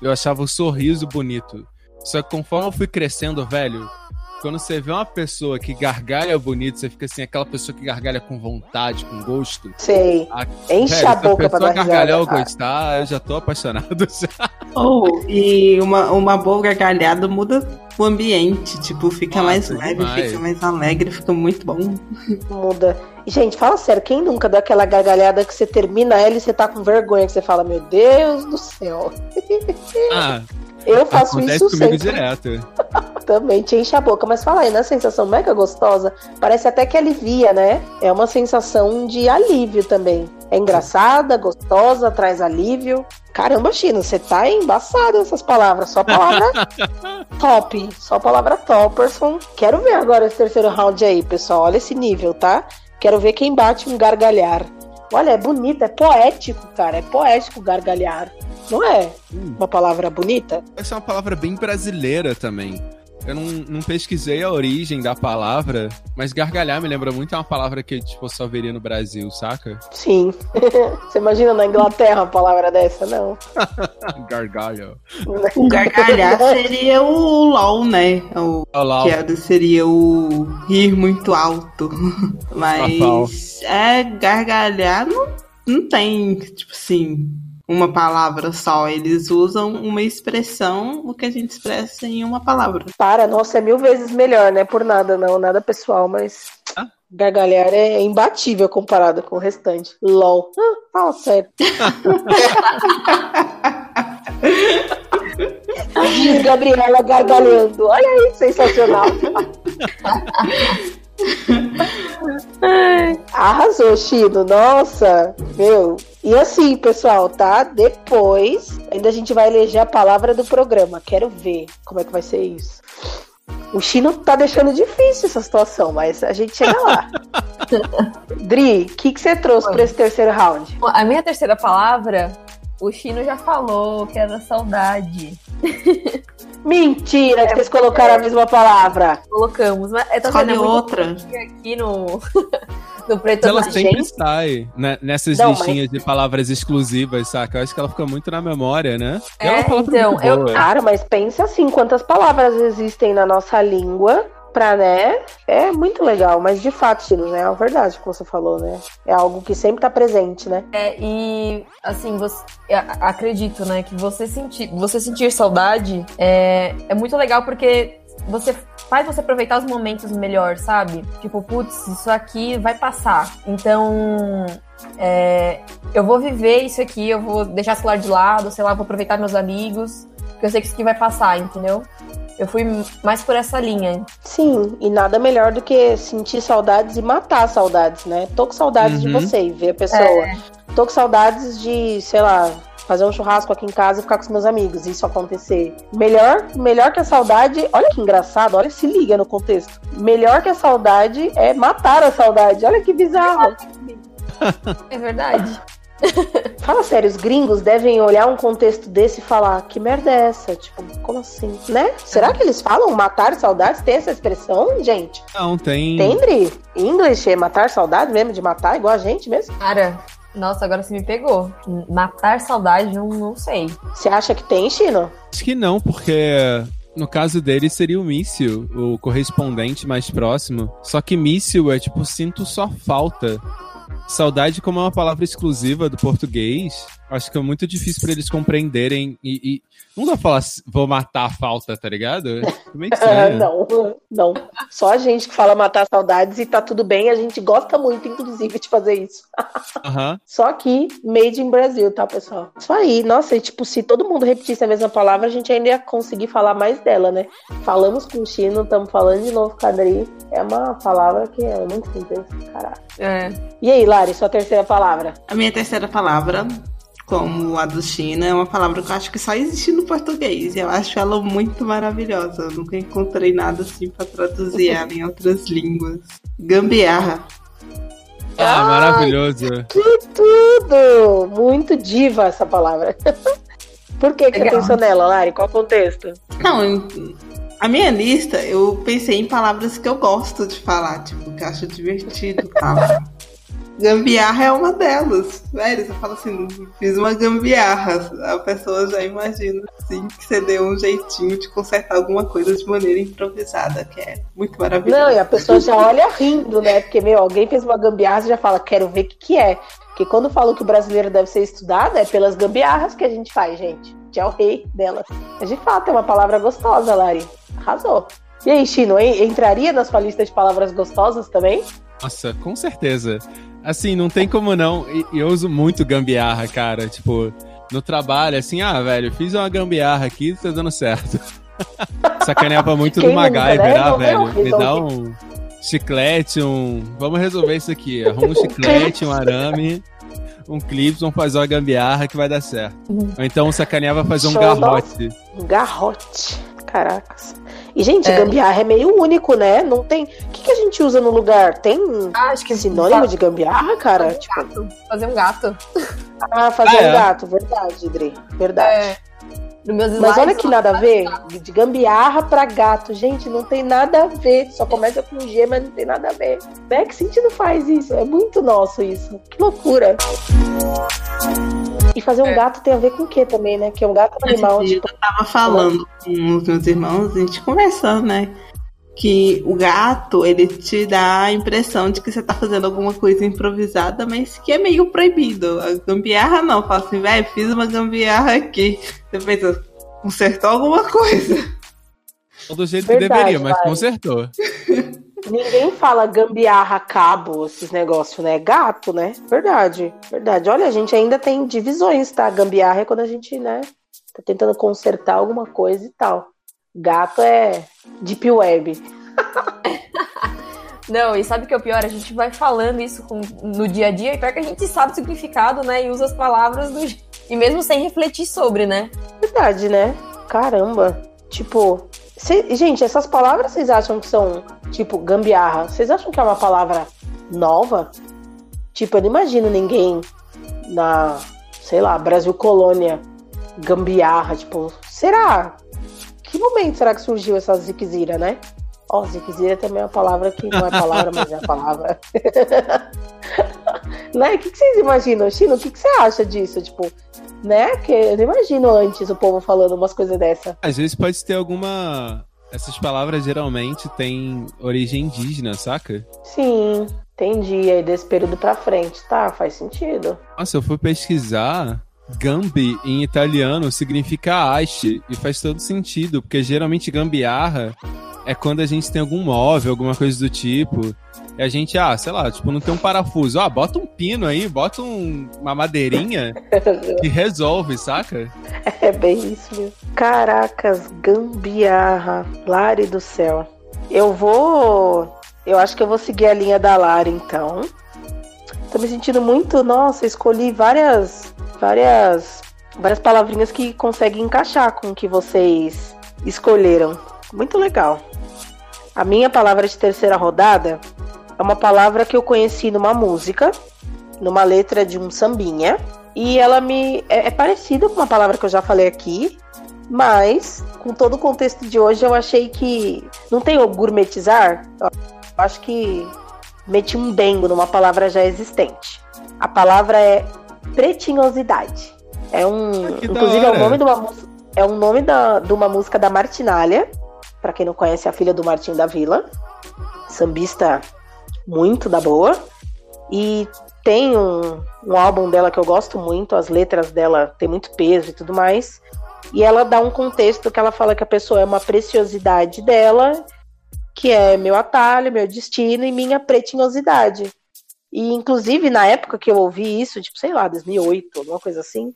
eu achava o sorriso bonito. Só que conforme eu fui crescendo, velho, quando você vê uma pessoa que gargalha bonito, você fica assim, aquela pessoa que gargalha com vontade, com gosto. Sei. A, Enche velho, a boca pra pessoa dar gargalhar ou gostar, eu já tô apaixonado. já. Oh, e uma, uma boa gargalhada muda o ambiente. Tipo, fica Nossa, mais leve, demais. fica mais alegre, fica muito bom. Muda. E, gente, fala sério, quem nunca dá aquela gargalhada que você termina ela e você tá com vergonha, que você fala, meu Deus do céu. Ah, Eu faço acontece isso comigo sempre. direto. Também te enche a boca. Mas fala aí, na sensação mega gostosa, parece até que alivia, né? É uma sensação de alívio também. É engraçada, gostosa, traz alívio. Caramba, Chino, você tá embaçado essas palavras. Só palavra top. Só palavra topperson. Quero ver agora esse terceiro round aí, pessoal. Olha esse nível, tá? Quero ver quem bate um gargalhar. Olha, é bonito, é poético, cara. É poético gargalhar. Não é uma palavra bonita? Essa é uma palavra bem brasileira também. Eu não, não pesquisei a origem da palavra, mas gargalhar me lembra muito uma palavra que tipo, eu só veria no Brasil, saca? Sim. Você imagina na Inglaterra uma palavra dessa? Não. Gargalho. O gargalhar seria o LOL, né? O Olá, que era, seria o rir muito alto. Mas é gargalhar não, não tem, tipo assim, uma palavra só. Eles usam uma expressão, o que a gente expressa em uma palavra. Para, nossa, é mil vezes melhor, né? Por nada, não, nada pessoal, mas. Ah. Gargalhar é imbatível comparado com o restante. LOL. Ah, fala sério. Diz Gabriela gargalhando. Olha aí, sensacional. Arrasou, Chino. Nossa, meu. E assim, pessoal, tá? Depois, ainda a gente vai eleger a palavra do programa. Quero ver como é que vai ser isso. O Chino tá deixando difícil essa situação, mas a gente chega lá. Dri, o que, que você trouxe para esse terceiro round? A minha terceira palavra, o Chino já falou, que era saudade. Mentira que vocês colocaram a mesma palavra. Colocamos, mas é, tá Escolhe? É outra. aqui no, no Preto ela sempre sai né, nessas Não, listinhas de palavras exclusivas, saca? Eu acho que ela fica muito na memória, né? E ela É, uma palavra então, eu- boa. Cara, mas pensa assim, quantas palavras existem na nossa língua pra, né? É muito legal, mas de fato, Chino, né? É a verdade que você falou, né? É algo que sempre tá presente, né? É, e assim, você, acredito, né, que você sentir, você sentir saudade é, é muito legal porque você faz você aproveitar os momentos melhor, sabe? Tipo, putz, isso aqui vai passar. Então, é, eu vou viver isso aqui, eu vou deixar o celular de lado, sei lá, vou aproveitar meus amigos, porque eu sei que isso aqui vai passar, entendeu? Eu fui mais por essa linha. Sim, e nada melhor do que sentir saudades e matar saudades, né? Tô com saudades de Uhum. você e ver a pessoa. Tô com saudades de, sei lá, fazer um churrasco aqui em casa e ficar com os meus amigos, isso acontecer. Melhor, melhor que a saudade, olha que engraçado, olha, se liga no contexto. Melhor que a saudade é matar a saudade. Olha que bizarro. É verdade. Fala sério, os gringos devem olhar um contexto desse e falar: que merda é essa? Tipo, como assim? Né? Será que eles falam matar saudades? Tem essa expressão, gente? Não, tem. Tem, Dri? English é matar saudade mesmo, de matar, igual a gente mesmo? Cara, nossa, agora você me pegou. Matar saudade, não, não sei. Você acha que tem, Chino? Acho que não, porque no caso dele seria o míssil, o correspondente mais próximo. Só que míssil é tipo, sinto só falta. Saudade, como é uma palavra exclusiva do português, acho que é muito difícil para eles compreenderem e, e, não dá pra falar vou matar a falta, tá ligado? É meio estranho. não, não. Só a gente que fala matar saudades e tá tudo bem, a gente gosta muito, inclusive, de fazer isso. Uhum. Só que made in Brasil, tá, pessoal? Isso aí, nossa, e tipo, se todo mundo repetisse a mesma palavra, a gente ainda ia conseguir falar mais dela, né? Falamos com o Chino, estamos falando de novo com a Adri. É uma palavra que é muito simples, caralho. É. E aí, Lari, sua terceira palavra? A minha terceira palavra, como a do China, é uma palavra que eu acho que só existe no português. E eu acho ela muito maravilhosa. Eu nunca encontrei nada assim pra traduzir ela em outras línguas. Gambiarra. Ah, maravilhoso. Que tudo! Muito diva essa palavra. Por que, que você Legal. pensou nela, Lari? Qual o contexto? Não, a minha lista, eu pensei em palavras que eu gosto de falar, tipo, que eu acho divertido tal. Gambiarra é uma delas. Velho, você fala assim, fiz uma gambiarra. A pessoa já imagina, assim, que você deu um jeitinho de consertar alguma coisa de maneira improvisada, que é muito maravilhoso. Não, e a pessoa já olha rindo, né? Porque, meu, alguém fez uma gambiarra e já fala, quero ver o que, que é. Porque quando falam que o brasileiro deve ser estudado, é pelas gambiarras que a gente faz, gente. Que é o rei delas. Mas de fato, é uma palavra gostosa, Lari. Arrasou. E aí, Chino, en- entraria na sua lista de palavras gostosas também? Nossa, com certeza. Assim, não tem como não. E eu uso muito gambiarra, cara. Tipo, no trabalho, assim, ah, velho, fiz uma gambiarra aqui, tá dando certo. Sacaneava muito Quem no MacGyver, né? ah, velho. Me dá um chiclete, um. Vamos resolver isso aqui. Arruma um chiclete, um arame, um clipe, vamos fazer uma gambiarra que vai dar certo. Ou então sacaneava fazer um garrote. Um garrote. Caracas. E, gente, É. gambiarra é meio único, né? Não tem. O que, que a gente usa no lugar? Tem Ah, acho que sinônimo de gambiarra, cara? Fazer Tipo, um gato. Fazer um gato. ah, fazer Ah, um é? gato, verdade, Dri. Verdade. É. Mas slides, olha que nada a ver. De gambiarra pra gato. Gente, não tem nada a ver. Só começa com G, mas não tem nada a ver. Né? Que sentido faz isso? É muito nosso isso. Que loucura. E fazer um É. gato tem a ver com o quê também, né? Que é um gato é um animal, Esse dia tipo. eu tava falando com os meus irmãos, a gente conversando, né? Que o gato, ele te dá a impressão de que você tá fazendo alguma coisa improvisada, mas que é meio proibido. A gambiarra não. Fala assim, velho, fiz uma gambiarra aqui. Você pensa, consertou alguma coisa. Não do jeito Verdade, que deveria, mas vai. consertou. Ninguém fala gambiarra, cabo, esses negócios, né? Gato, né? Verdade, verdade. Olha, a gente ainda tem divisões, tá? Gambiarra é quando a gente, né, tá tentando consertar alguma coisa e tal. Gato é deep web. Não, e sabe o que é o pior? A gente vai falando isso com- no dia a dia, e pior que a gente sabe o significado, né? E usa as palavras do... E mesmo sem refletir sobre, né? Verdade, né? Caramba. Tipo, cê- gente, essas palavras vocês acham que são, tipo, gambiarra? Vocês acham que é uma palavra nova? Tipo, eu não imagino ninguém na, sei lá, Brasil Colônia, gambiarra, tipo, será? Que momento será que surgiu essa ziquezira, né? Ó, ziquezira também é uma palavra que não é palavra, mas é palavra. né? O que, que vocês imaginam? Chino, o que, que você acha disso? Tipo, né? Que eu não imagino antes o povo falando umas coisas dessa. Às vezes pode ter alguma. Essas palavras geralmente têm origem indígena, saca? Sim, entendi. Aí desse período pra frente, tá? Faz sentido. Nossa, eu fui pesquisar. Gambi em italiano significa haste e faz todo sentido, porque geralmente gambiarra é quando a gente tem algum móvel, alguma coisa do tipo. E a gente, ah, sei lá, tipo, não tem um parafuso. Ah, bota um pino aí, bota um- uma madeirinha que resolve, saca? É bem isso mesmo. Caracas, gambiarra. Lari do céu. Eu vou. Eu acho que eu vou seguir a linha da Lari, então. Tô me sentindo muito. Nossa, escolhi várias. Várias. Várias palavrinhas que conseguem encaixar com o que vocês escolheram. Muito legal. A minha palavra de terceira rodada é uma palavra que eu conheci numa música numa letra de um sambinha. E ela me. É, é parecida com uma palavra que eu já falei aqui, mas com todo o contexto de hoje eu achei que. Não tem o gourmetizar? Eu acho que meti um dengo numa palavra já existente. A palavra é pretinhosidade. É um. Ah, inclusive é o nome de uma música. É um nome da, de uma música da Martinalha. Pra quem não conhece, é a filha do Martim da Vila. Sambista muito da boa. E tem um, um álbum dela que eu gosto muito, as letras dela têm muito peso e tudo mais. E ela dá um contexto que ela fala que a pessoa é uma preciosidade dela, que é meu atalho, meu destino e minha pretinhosidade. E inclusive na época que eu ouvi isso, tipo, sei lá, 2008, alguma coisa assim,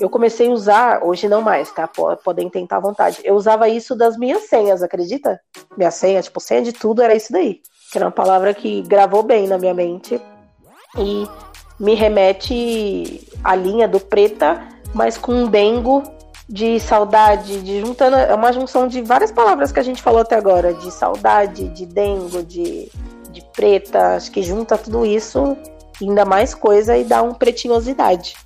eu comecei a usar, hoje não mais, tá? Po- Podem tentar à vontade. Eu usava isso das minhas senhas, acredita? Minha senha, tipo, senha de tudo era isso daí. Que era uma palavra que gravou bem na minha mente e me remete à linha do preta, mas com um dengo de saudade, de juntando, é uma junção de várias palavras que a gente falou até agora, de saudade, de dengo, de, de preta, acho que junta tudo isso, ainda mais coisa e dá um pretinhosidade.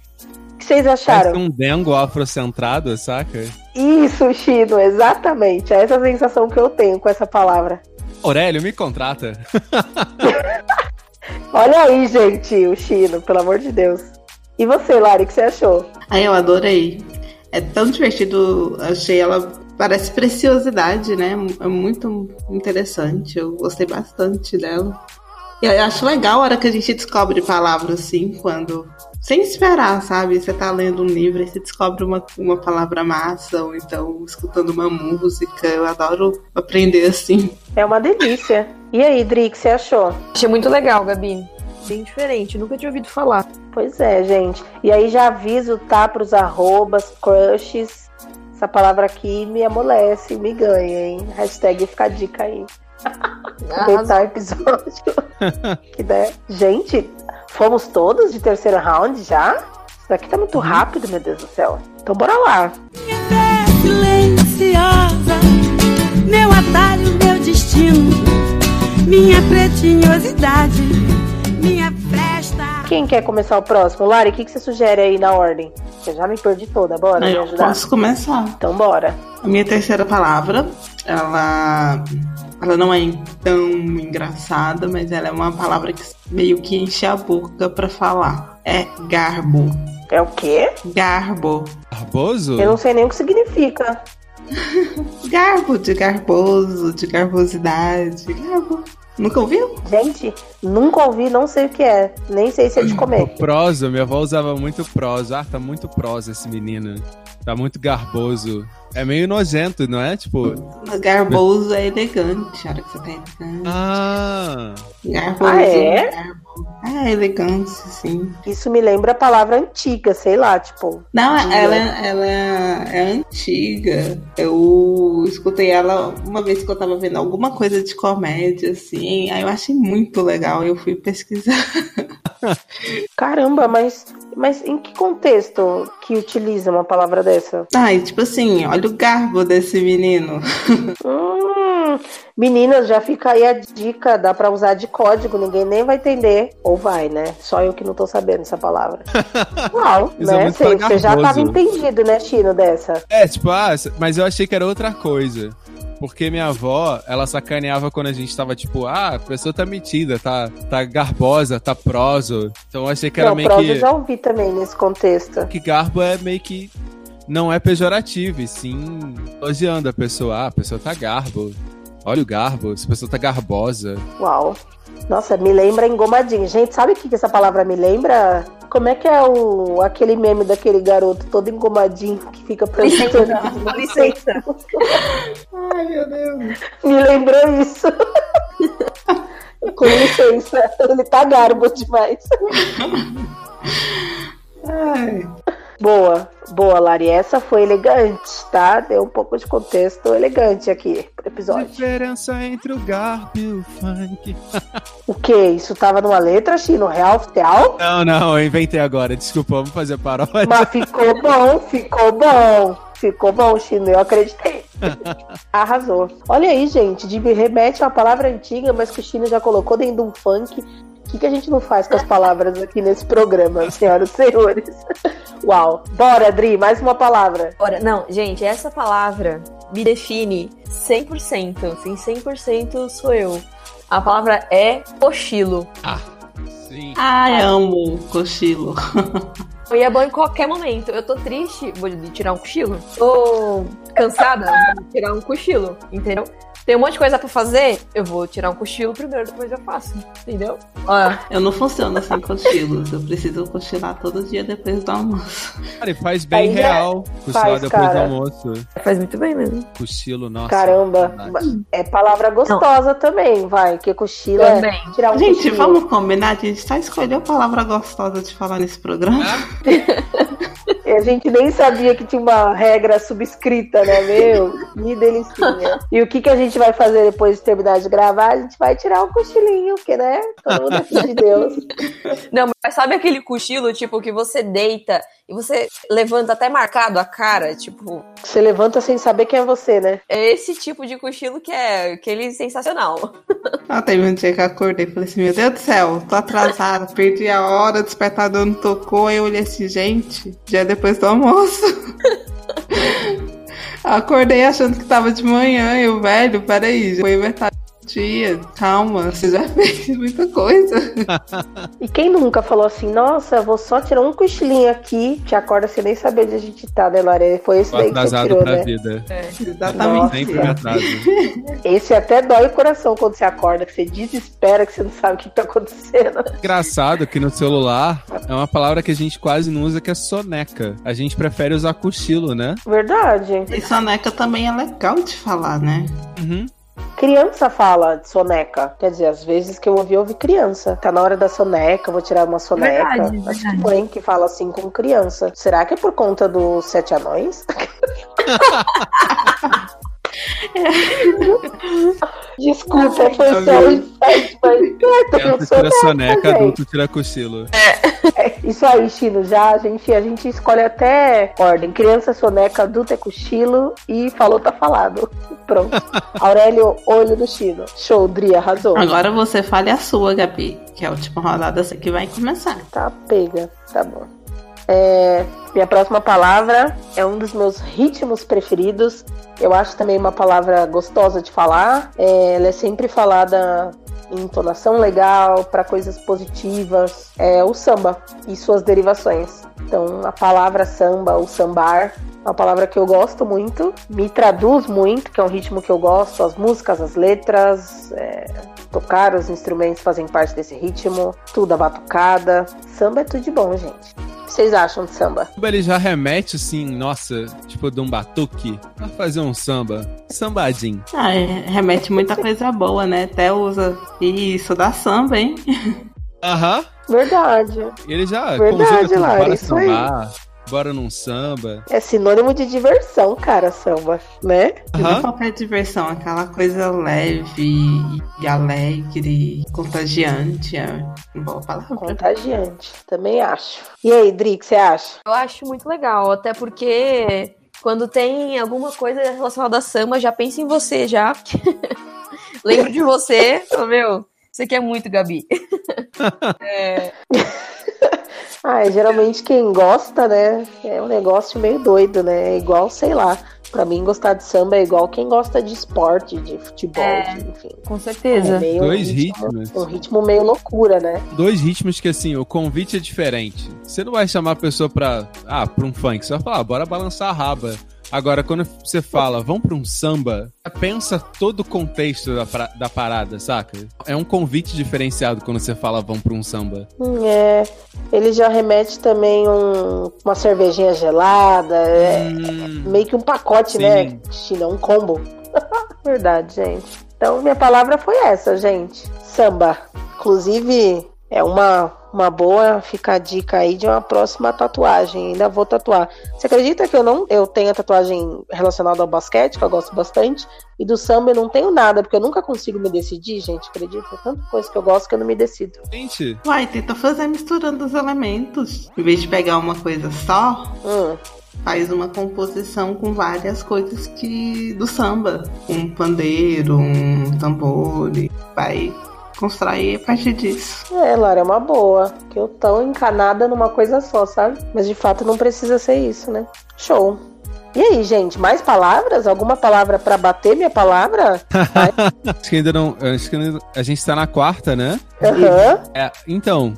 O que vocês acharam? Parece um dengo afrocentrado, saca? Isso, Chino, exatamente. É essa sensação que eu tenho com essa palavra. Aurélio, me contrata. Olha aí, gente, o Chino, pelo amor de Deus. E você, Lari, o que você achou? Aí eu adorei. É tão divertido, achei ela. Parece preciosidade, né? É muito interessante. Eu gostei bastante dela. E eu acho legal a hora que a gente descobre palavras assim, quando. Sem esperar, sabe? Você tá lendo um livro e você descobre uma, uma palavra massa, ou então escutando uma música. Eu adoro aprender assim. É uma delícia. E aí, Dri, o que você achou? Achei muito legal, Gabi. Bem diferente, nunca tinha ouvido falar. Pois é, gente. E aí já aviso, tá, pros arrobas, crushes. Essa palavra aqui me amolece, me ganha, hein? Hashtag fica a dica aí. Aproveitar o episódio. que ideia. Gente, fomos todos de terceiro round já? Isso daqui tá muito rápido, meu Deus do céu. Então bora lá. silenciosa, meu atalho, meu destino, minha pretinhosidade, minha. Quem quer começar o próximo? Lari, o que, que você sugere aí na ordem? Eu já me perdi toda, bora me eu ajudar? posso começar. Então bora. A minha terceira palavra, ela, ela não é tão engraçada, mas ela é uma palavra que meio que enche a boca pra falar. É garbo. É o quê? Garbo. Barboso? Eu não sei nem o que significa. Garbo de garboso, de garbosidade. Garbo. Nunca ouviu? Gente, nunca ouvi, não sei o que é. Nem sei se é de comer. Prosa, minha avó usava muito prosa. Ah, tá muito prosa esse menino. Tá muito garboso. É meio nojento, não é? Tipo. Garboso é elegante, a hora que você tá elegante. Ah! Garboso Ah, é? garbo. É elegância, sim. Isso me lembra a palavra antiga, sei lá, tipo. Não, ela, ela é antiga. Eu escutei ela uma vez que eu tava vendo alguma coisa de comédia, assim. Aí eu achei muito legal. Eu fui pesquisar. Caramba, mas, mas em que contexto que utiliza uma palavra dessa? Ai, tipo assim, olha o garbo desse menino. Hum, meninas, já fica aí a dica, dá pra usar de código, ninguém nem vai entender. Ou vai, né? Só eu que não tô sabendo essa palavra. Uau, Usa né? Você você já tava entendido, né, Chino, dessa? É, tipo, ah, mas eu achei que era outra coisa. Porque minha avó, ela sacaneava quando a gente tava tipo, ah, a pessoa tá metida, tá, tá garbosa, tá proso. Então eu achei que era não, meio prosa que. eu já ouvi também nesse contexto. que garbo é meio que não é pejorativo, e sim elogiando a pessoa. Ah, a pessoa tá garbo. Olha o garbo, essa pessoa tá garbosa. Uau. Nossa, me lembra engomadinho. Gente, sabe o que, que essa palavra me lembra? Como é que é o aquele meme daquele garoto todo engomadinho que fica perguntando? Com licença. Ai, meu Deus. me lembrou isso. Com licença, ele tá garbo demais. Ai. Boa, boa, Lari. Essa foi elegante, tá? Deu um pouco de contexto elegante aqui episódio. Diferença entre o garbo e o funk. O que? Isso tava numa letra, Chino? Real oficial? Não, não, eu inventei agora. Desculpa, vamos fazer paródia. Mas ficou bom, ficou bom. Ficou bom, Chino, eu acreditei. Arrasou. Olha aí, gente, de me remete a uma palavra antiga, mas que o Chino já colocou dentro de um funk que, que a gente não faz com as palavras aqui nesse programa, senhoras e senhores? Uau. Bora, Adri, mais uma palavra. Ora, não, gente, essa palavra me define 100%. Sim, 100% sou eu. A palavra é cochilo. Sim. Ai, amo cochilo. E é bom em qualquer momento. Eu tô triste, vou tirar um cochilo. Tô cansada, vou tirar um cochilo, entendeu? Tem um monte de coisa pra fazer, eu vou tirar um cochilo primeiro, depois eu faço, entendeu? Ó, Eu não funciono sem cochilos. Eu preciso cochilar todo dia depois do almoço. Cara, e faz bem real. Cochilar faz, depois do cara. almoço. faz muito bem mesmo. Cochilo, nossa. Caramba. saudade. É palavra gostosa também, vai. Que cochila é Também. tirar um Gente, cochilo. vamos combinar? A gente só escolheu a palavra gostosa de falar nesse programa. E a gente nem sabia que tinha uma regra subscrita, né, meu? Que delicinha. E o que, que a gente vai fazer depois de terminar de gravar? A gente vai tirar um cochilinho, porque, né? Todo mundo é filho de Deus. Não, mas sabe aquele cochilo, tipo, que você deita e você levanta até marcado a cara? Tipo, Você levanta sem saber quem é você, né? é esse tipo de cochilo que é aquele sensacional. Ah, teve um dia que eu acordei e falei assim, meu Deus do céu, tô atrasada, perdi a hora, o despertador não tocou, eu olhei assim, gente, já é depois do almoço. Acordei achando que tava de manhã, eu, velho, peraí, já foi metade dia, calma, você já fez muita coisa. E quem nunca falou assim, nossa, eu vou só tirar um cochilinho aqui, te acorda sem nem saber onde a gente tá, né, Lore? Foi esse daí que você atrasado tirou, pra né? vida. Exatamente. Nossa. Sempre me atraso. Esse até dói o coração quando você acorda, que você desespera, que você não sabe o que tá acontecendo. Engraçado que no celular é uma palavra que a gente quase não usa, que é soneca. A gente prefere usar cochilo, né? Verdade. E soneca também é legal de falar, né? Uhum. Criança fala de soneca. Quer dizer, às vezes que eu ouvi, eu ouvi criança. Tá na hora da soneca, vou tirar uma soneca. Verdade, Acho que verdade. mãe que fala assim com criança. Será que é por conta dos sete anões? Desculpa, foi só um insight, mas. Criança tira soneca, gente. adulto tira cochilo. É, isso aí, Chino. Já a gente, a gente escolhe até ordem. Criança, soneca, adulto é cochilo e falou, tá falado. Pronto. Aurélio, olho do Chino. Show, Dri, arrasou. Agora você fale a sua, Gabi, que é a última rodada que vai começar. Tá pega, tá bom. É, minha próxima palavra é um dos meus ritmos preferidos. Eu acho também uma palavra gostosa de falar. É, ela é sempre falada entonação legal, para coisas positivas. É o samba e suas derivações. Então, a palavra samba, ou sambar, é uma palavra que eu gosto muito, me traduz muito, que é um ritmo que eu gosto, as músicas, as letras, é, tocar os instrumentos fazem parte desse ritmo, tudo a batucada. Samba é tudo de bom, gente. O que vocês acham de samba? Ele já remete assim, nossa, tipo de um batuque. Pra fazer um samba. Sambadinho. Ah, é, remete muita coisa boa, né? Até usa isso da samba, hein? Aham. Verdade. Ele já Verdade, conjuga tudo, Lara, bora isso aí. Bora num samba. É sinônimo de diversão, cara, samba, né? Não Aham. qualquer diversão, aquela coisa leve e alegre, contagiante. É boa palavra. Contagiante, também acho. E aí, Dri, o que você acha? Eu acho muito legal, até porque quando tem alguma coisa relacionada a samba, já pensa em você já. Lembro de você, meu, você quer muito, Gabi. É, Ah, é, geralmente quem gosta, né? É um negócio meio doido, né? É igual, sei lá. Pra mim, gostar de samba é igual quem gosta de esporte, de futebol, É. de, enfim. com É certeza. meio Dois um ritmo, ritmos. um ritmo meio loucura, né? Dois ritmos que assim, o convite é diferente. Você não vai chamar a pessoa pra. Ah, pra um funk. Você vai falar, ah, bora balançar a raba. Agora, quando você fala, vamos pra um samba, pensa todo o contexto da, da parada, saca? É um convite diferenciado quando você fala, vamos pra um samba. Hum, É, ele já remete também um, uma cervejinha gelada, é Hum, meio que um pacote, Sim. né? China, um combo. Verdade, gente. Então, minha palavra foi essa, gente. Samba. Inclusive, é uma, uma boa, fica a dica aí de uma próxima tatuagem. Ainda vou tatuar. Você acredita que eu não eu tenho a tatuagem relacionada ao basquete, que eu gosto bastante, e do samba eu não tenho nada, porque eu nunca consigo me decidir, gente. Acredita? É tanta coisa que eu gosto que eu não me decido. gente, Vai, tenta fazer misturando os elementos. Em vez de pegar uma coisa só, Hum. faz uma composição com várias coisas que do samba. Um pandeiro, um tambor. Vai constrói a partir disso. É, Lara, é uma boa. Que eu tão encanada numa coisa só, sabe? Mas de fato não precisa ser isso, né? Show. E aí, gente, mais palavras? Alguma palavra pra bater minha palavra? acho que ainda não. Acho que ainda- a gente tá na quarta, né? Aham. É, então,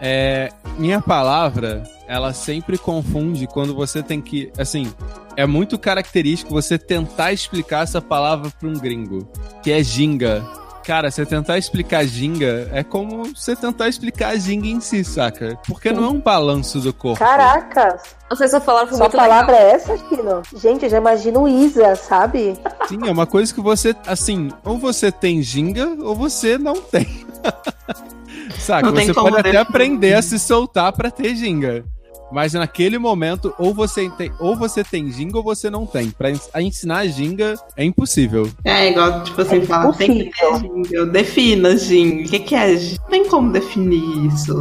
é, minha palavra, ela sempre confunde quando você tem que. Assim, é muito característico você tentar explicar essa palavra pra um gringo, que é ginga. Cara, você tentar explicar ginga é como você tentar explicar a ginga em si, saca? Porque não é um balanço do corpo. Caracas! Nossa, essa palavra foi muito palavra legal. é essa, Chino? Gente, eu já imagino Isa, sabe? Sim, é uma coisa que você, assim, ou você tem ginga ou você não tem. Saca? Não tem você como pode até definir. aprender a se soltar pra ter ginga. Mas naquele momento, ou você tem, ou você tem ginga ou você não tem. Pra ens- a ensinar ginga é impossível. É igual, tipo assim, É fala, tem que ter ginga. Defina ginga. O que, que é ginga? Não tem como definir isso.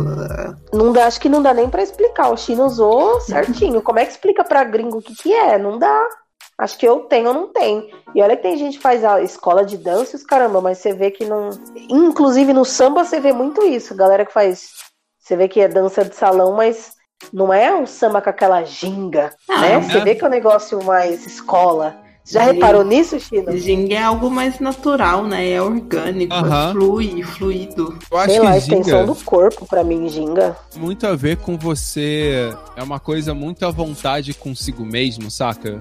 Não dá, acho que não dá nem pra explicar. O Chino usou certinho. Como é que explica pra gringo o que, que é? Não dá. Acho que eu tenho ou não tenho. E olha que tem gente que faz a escola de dança e os caramba, mas você vê que não. Inclusive no samba você vê muito isso. Galera que faz. Você vê que é dança de salão, mas não é um samba com aquela ginga, Ah, né? é. Você vê que é um negócio mais escola. Você já reparou nisso, Chino? Ginga é algo mais natural, né? É orgânico, Aham. é flui, fluido. Eu acho Sei lá, a extensão do corpo pra mim, ginga. muito a ver com você. É uma coisa muito à vontade consigo mesmo, saca?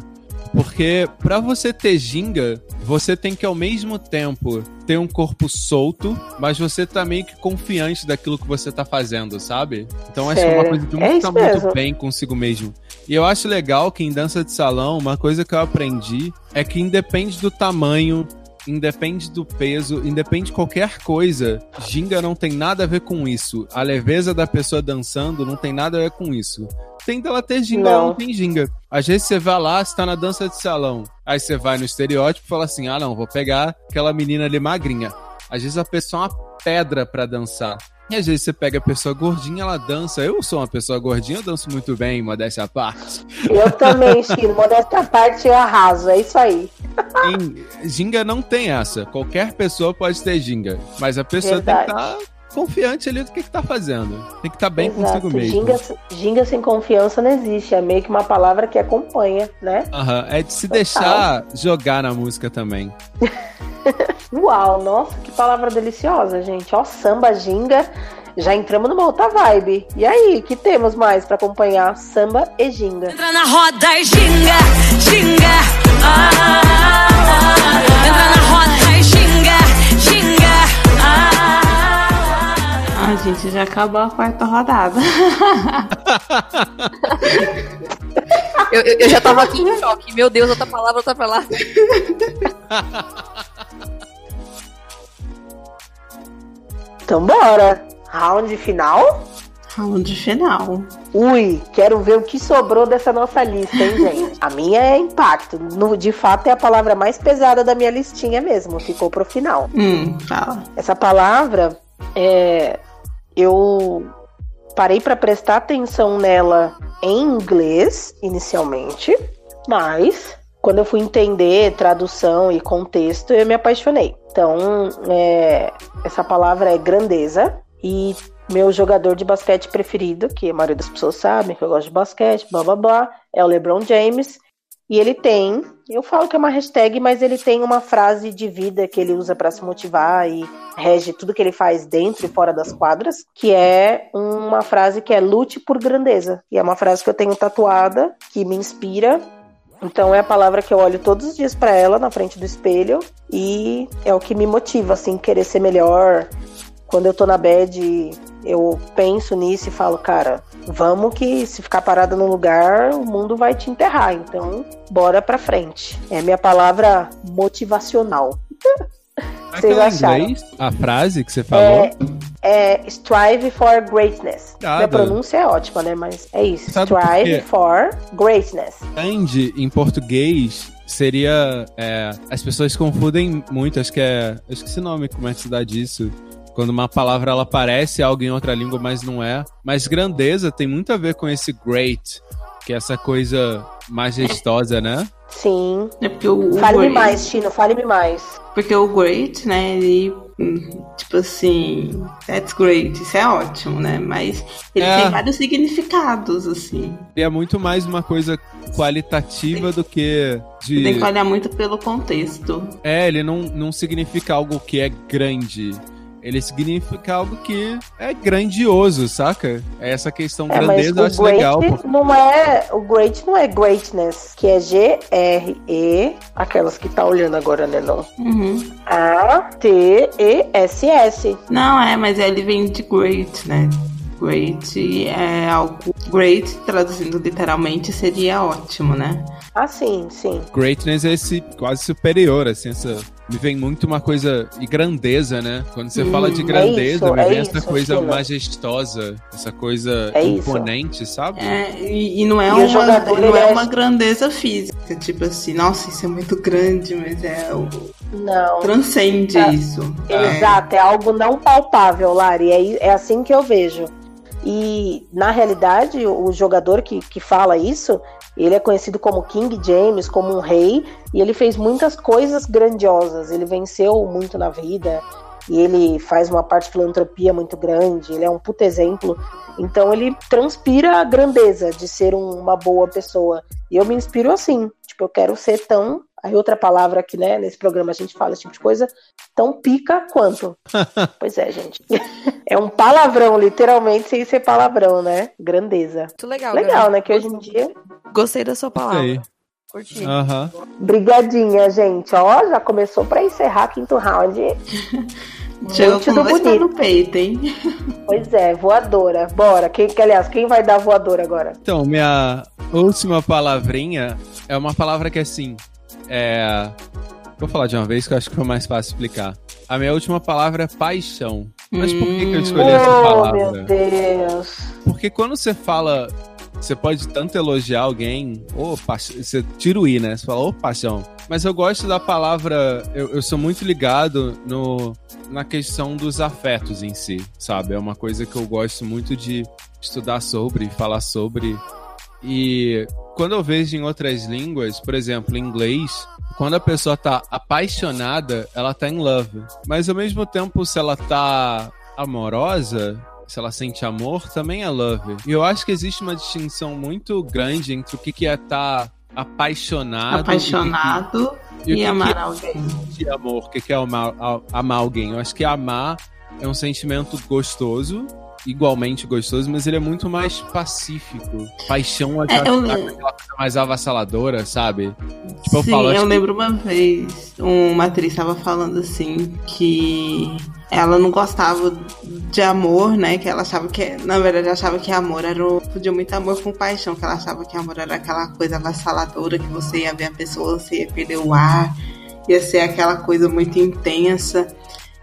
Porque pra você ter ginga, você tem que ao mesmo tempo ter um corpo solto, mas você tá meio que confiante daquilo que você tá fazendo, sabe? Então acho que é uma coisa de é muito, isso tá muito mesmo. bem consigo mesmo. E eu acho legal que em dança de salão, uma coisa que eu aprendi é que independe do tamanho, independe do peso, independe de qualquer coisa, ginga não tem nada a ver com isso. A leveza da pessoa dançando não tem nada a ver com isso. Tem dela ter ginga Não. não tem ginga. Às vezes você vai lá, você tá na dança de salão. Aí você vai no estereótipo e fala assim: ah, não, vou pegar aquela menina ali magrinha. Às vezes a pessoa é uma pedra pra dançar. E às vezes você pega a pessoa gordinha, ela dança. Eu sou uma pessoa gordinha, eu danço muito bem, modéstia à parte. Eu também, Chino. Modesta à parte, eu arraso. É isso aí. Ginga não tem essa. Qualquer pessoa pode ter ginga. Mas a pessoa tem Verdade. que estar confiante ali do que, que tá fazendo. Tem que estar bem Exato. consigo mesmo. Ginga, ginga sem confiança não existe. É meio que uma palavra que acompanha, né? Aham, É de se Total. deixar jogar na música também. Uau, nossa, que palavra deliciosa, gente. Ó, samba, ginga. Já entramos numa outra vibe. E aí, que temos mais pra acompanhar samba e ginga? Entra na roda e ginga, ginga. Ah. Gente, já acabou a quarta rodada. Eu, eu- eu já tava aqui em choque. Meu Deus, outra palavra, outra palavra. Então bora. Round final? Round final. Ui, quero ver o que sobrou dessa nossa lista, hein, gente? A minha é impacto. No- de fato, é a palavra mais pesada da minha listinha mesmo. Ficou pro final. Hum, fala. Essa palavra, é, eu parei para prestar atenção nela em inglês inicialmente, mas quando eu fui entender tradução e contexto, eu me apaixonei. Então, é, essa palavra é grandeza e meu jogador de basquete preferido, que a maioria das pessoas sabe que eu gosto de basquete, blá blá blá, é o LeBron James. E ele tem, eu falo que é uma hashtag, mas ele tem uma frase de vida que ele usa para se motivar e rege tudo que ele faz dentro e fora das quadras, que é uma frase que é lute por grandeza. E é uma frase que eu tenho tatuada, que me inspira. Então é a palavra que eu olho todos os dias para ela na frente do espelho e é o que me motiva assim, querer ser melhor. Quando eu tô na bed, eu penso nisso e falo, cara, vamos que se ficar parada num lugar, o mundo vai te enterrar. Então, bora pra frente. É minha palavra motivacional. Vocês acharam? inglês, a frase que você falou, É strive for greatness. Nada. Minha pronúncia é ótima, né? Mas é isso. Sabe strive for greatness. grande em português seria. é, as pessoas confundem muito, acho que é. Eu esqueci o nome, como é que se dá disso. Quando uma palavra ela parece algo em outra língua, mas não é. Mas grandeza tem muito a ver com esse great, que é essa coisa majestosa, né? Sim. É porque o, o Fale-me great- mais, Chino, fale-me mais. Porque o great, né, ele hum, tipo assim, that's great, isso é ótimo, né? Mas ele É. tem vários significados, assim. E é muito mais uma coisa qualitativa do que de. Tem que olhar muito pelo contexto. É, ele não, não significa algo que é grande. Ele significa algo que é grandioso, saca? É essa questão É, mas grandeza eu acho legal. não é. O great não é greatness, que é G-R-E, aquelas que tá olhando agora, né? Não. Uhum. A-T-E-S-S. Não, é, mas ele vem de great, né? Great é algo. Great, traduzindo literalmente, seria ótimo, né? Ah, sim, sim. Greatness é esse quase superior, assim, essa. Me vem muito uma coisa. E grandeza, né? Quando você Hum, fala de é grandeza, isso, me é vem essa isso, coisa Sheila. majestosa, essa coisa É isso. imponente, sabe? É, e, e não é, E uma, não é é- uma grandeza física, tipo assim, nossa, isso é muito grande, mas é o Não. transcende É. isso. É. Exato, é algo não palpável, Lari. É, é assim que eu vejo. E, na realidade, o jogador que, que fala isso, ele é conhecido como King James, como um rei, e ele fez muitas coisas grandiosas. Ele venceu muito na vida, e ele faz uma parte de filantropia muito grande, ele é um puto exemplo. Então, ele transpira a grandeza de ser um- uma boa pessoa. E eu me inspiro assim. Tipo, eu quero ser tão. Aí, outra palavra que, né, nesse programa a gente fala esse tipo de coisa, tão pica quanto. pois é, gente. É um palavrão, literalmente, sem ser palavrão, né? Grandeza. Muito legal. Legal, Gabi. né? Que hoje em dia. Gostei da sua palavra. Aí. Curti. Aham. Brigadinha, gente. Ó, já começou pra encerrar quinto round. Chegou com do dois bonito. no peito, hein? Pois é, voadora. Bora. Quem, que, aliás, quem vai dar voadora agora? Então, minha última palavrinha é uma palavra que assim. É. Vou falar de uma vez que eu acho que foi mais fácil explicar. A minha última palavra é paixão. Mas por que, que eu escolhi essa Oh, palavra? meu Deus. Porque quando você fala. Você pode tanto elogiar alguém, ou você tira o i, né? Você fala, ô paixão. Mas eu gosto da palavra. Eu, eu sou muito ligado no, na questão dos afetos em si, sabe? É uma coisa que eu gosto muito de estudar sobre, falar sobre. E quando eu vejo em outras línguas, por exemplo, em inglês, quando a pessoa tá apaixonada, ela tá em love. Mas ao mesmo tempo, se ela tá amorosa, se ela sente amor, também é love. E eu acho que existe uma distinção muito grande entre o que que é estar apaixonado, Apaixonado e, que e que amar é alguém. de amor, o que que é amar, amar alguém. Eu acho que amar é um sentimento gostoso, igualmente gostoso, mas ele é muito mais pacífico. Paixão eu É, eu tá le- com aquela coisa mais avassaladora, sabe? Tipo, eu Sim, falo, eu que- lembro uma vez, uma atriz estava falando assim que ela não gostava de amor, né? Que ela achava que, na verdade, achava que amor era o, podia muito amor com paixão, que ela achava que amor era aquela coisa avassaladora que você ia ver a pessoa, você ia perder o ar, ia ser aquela coisa muito intensa.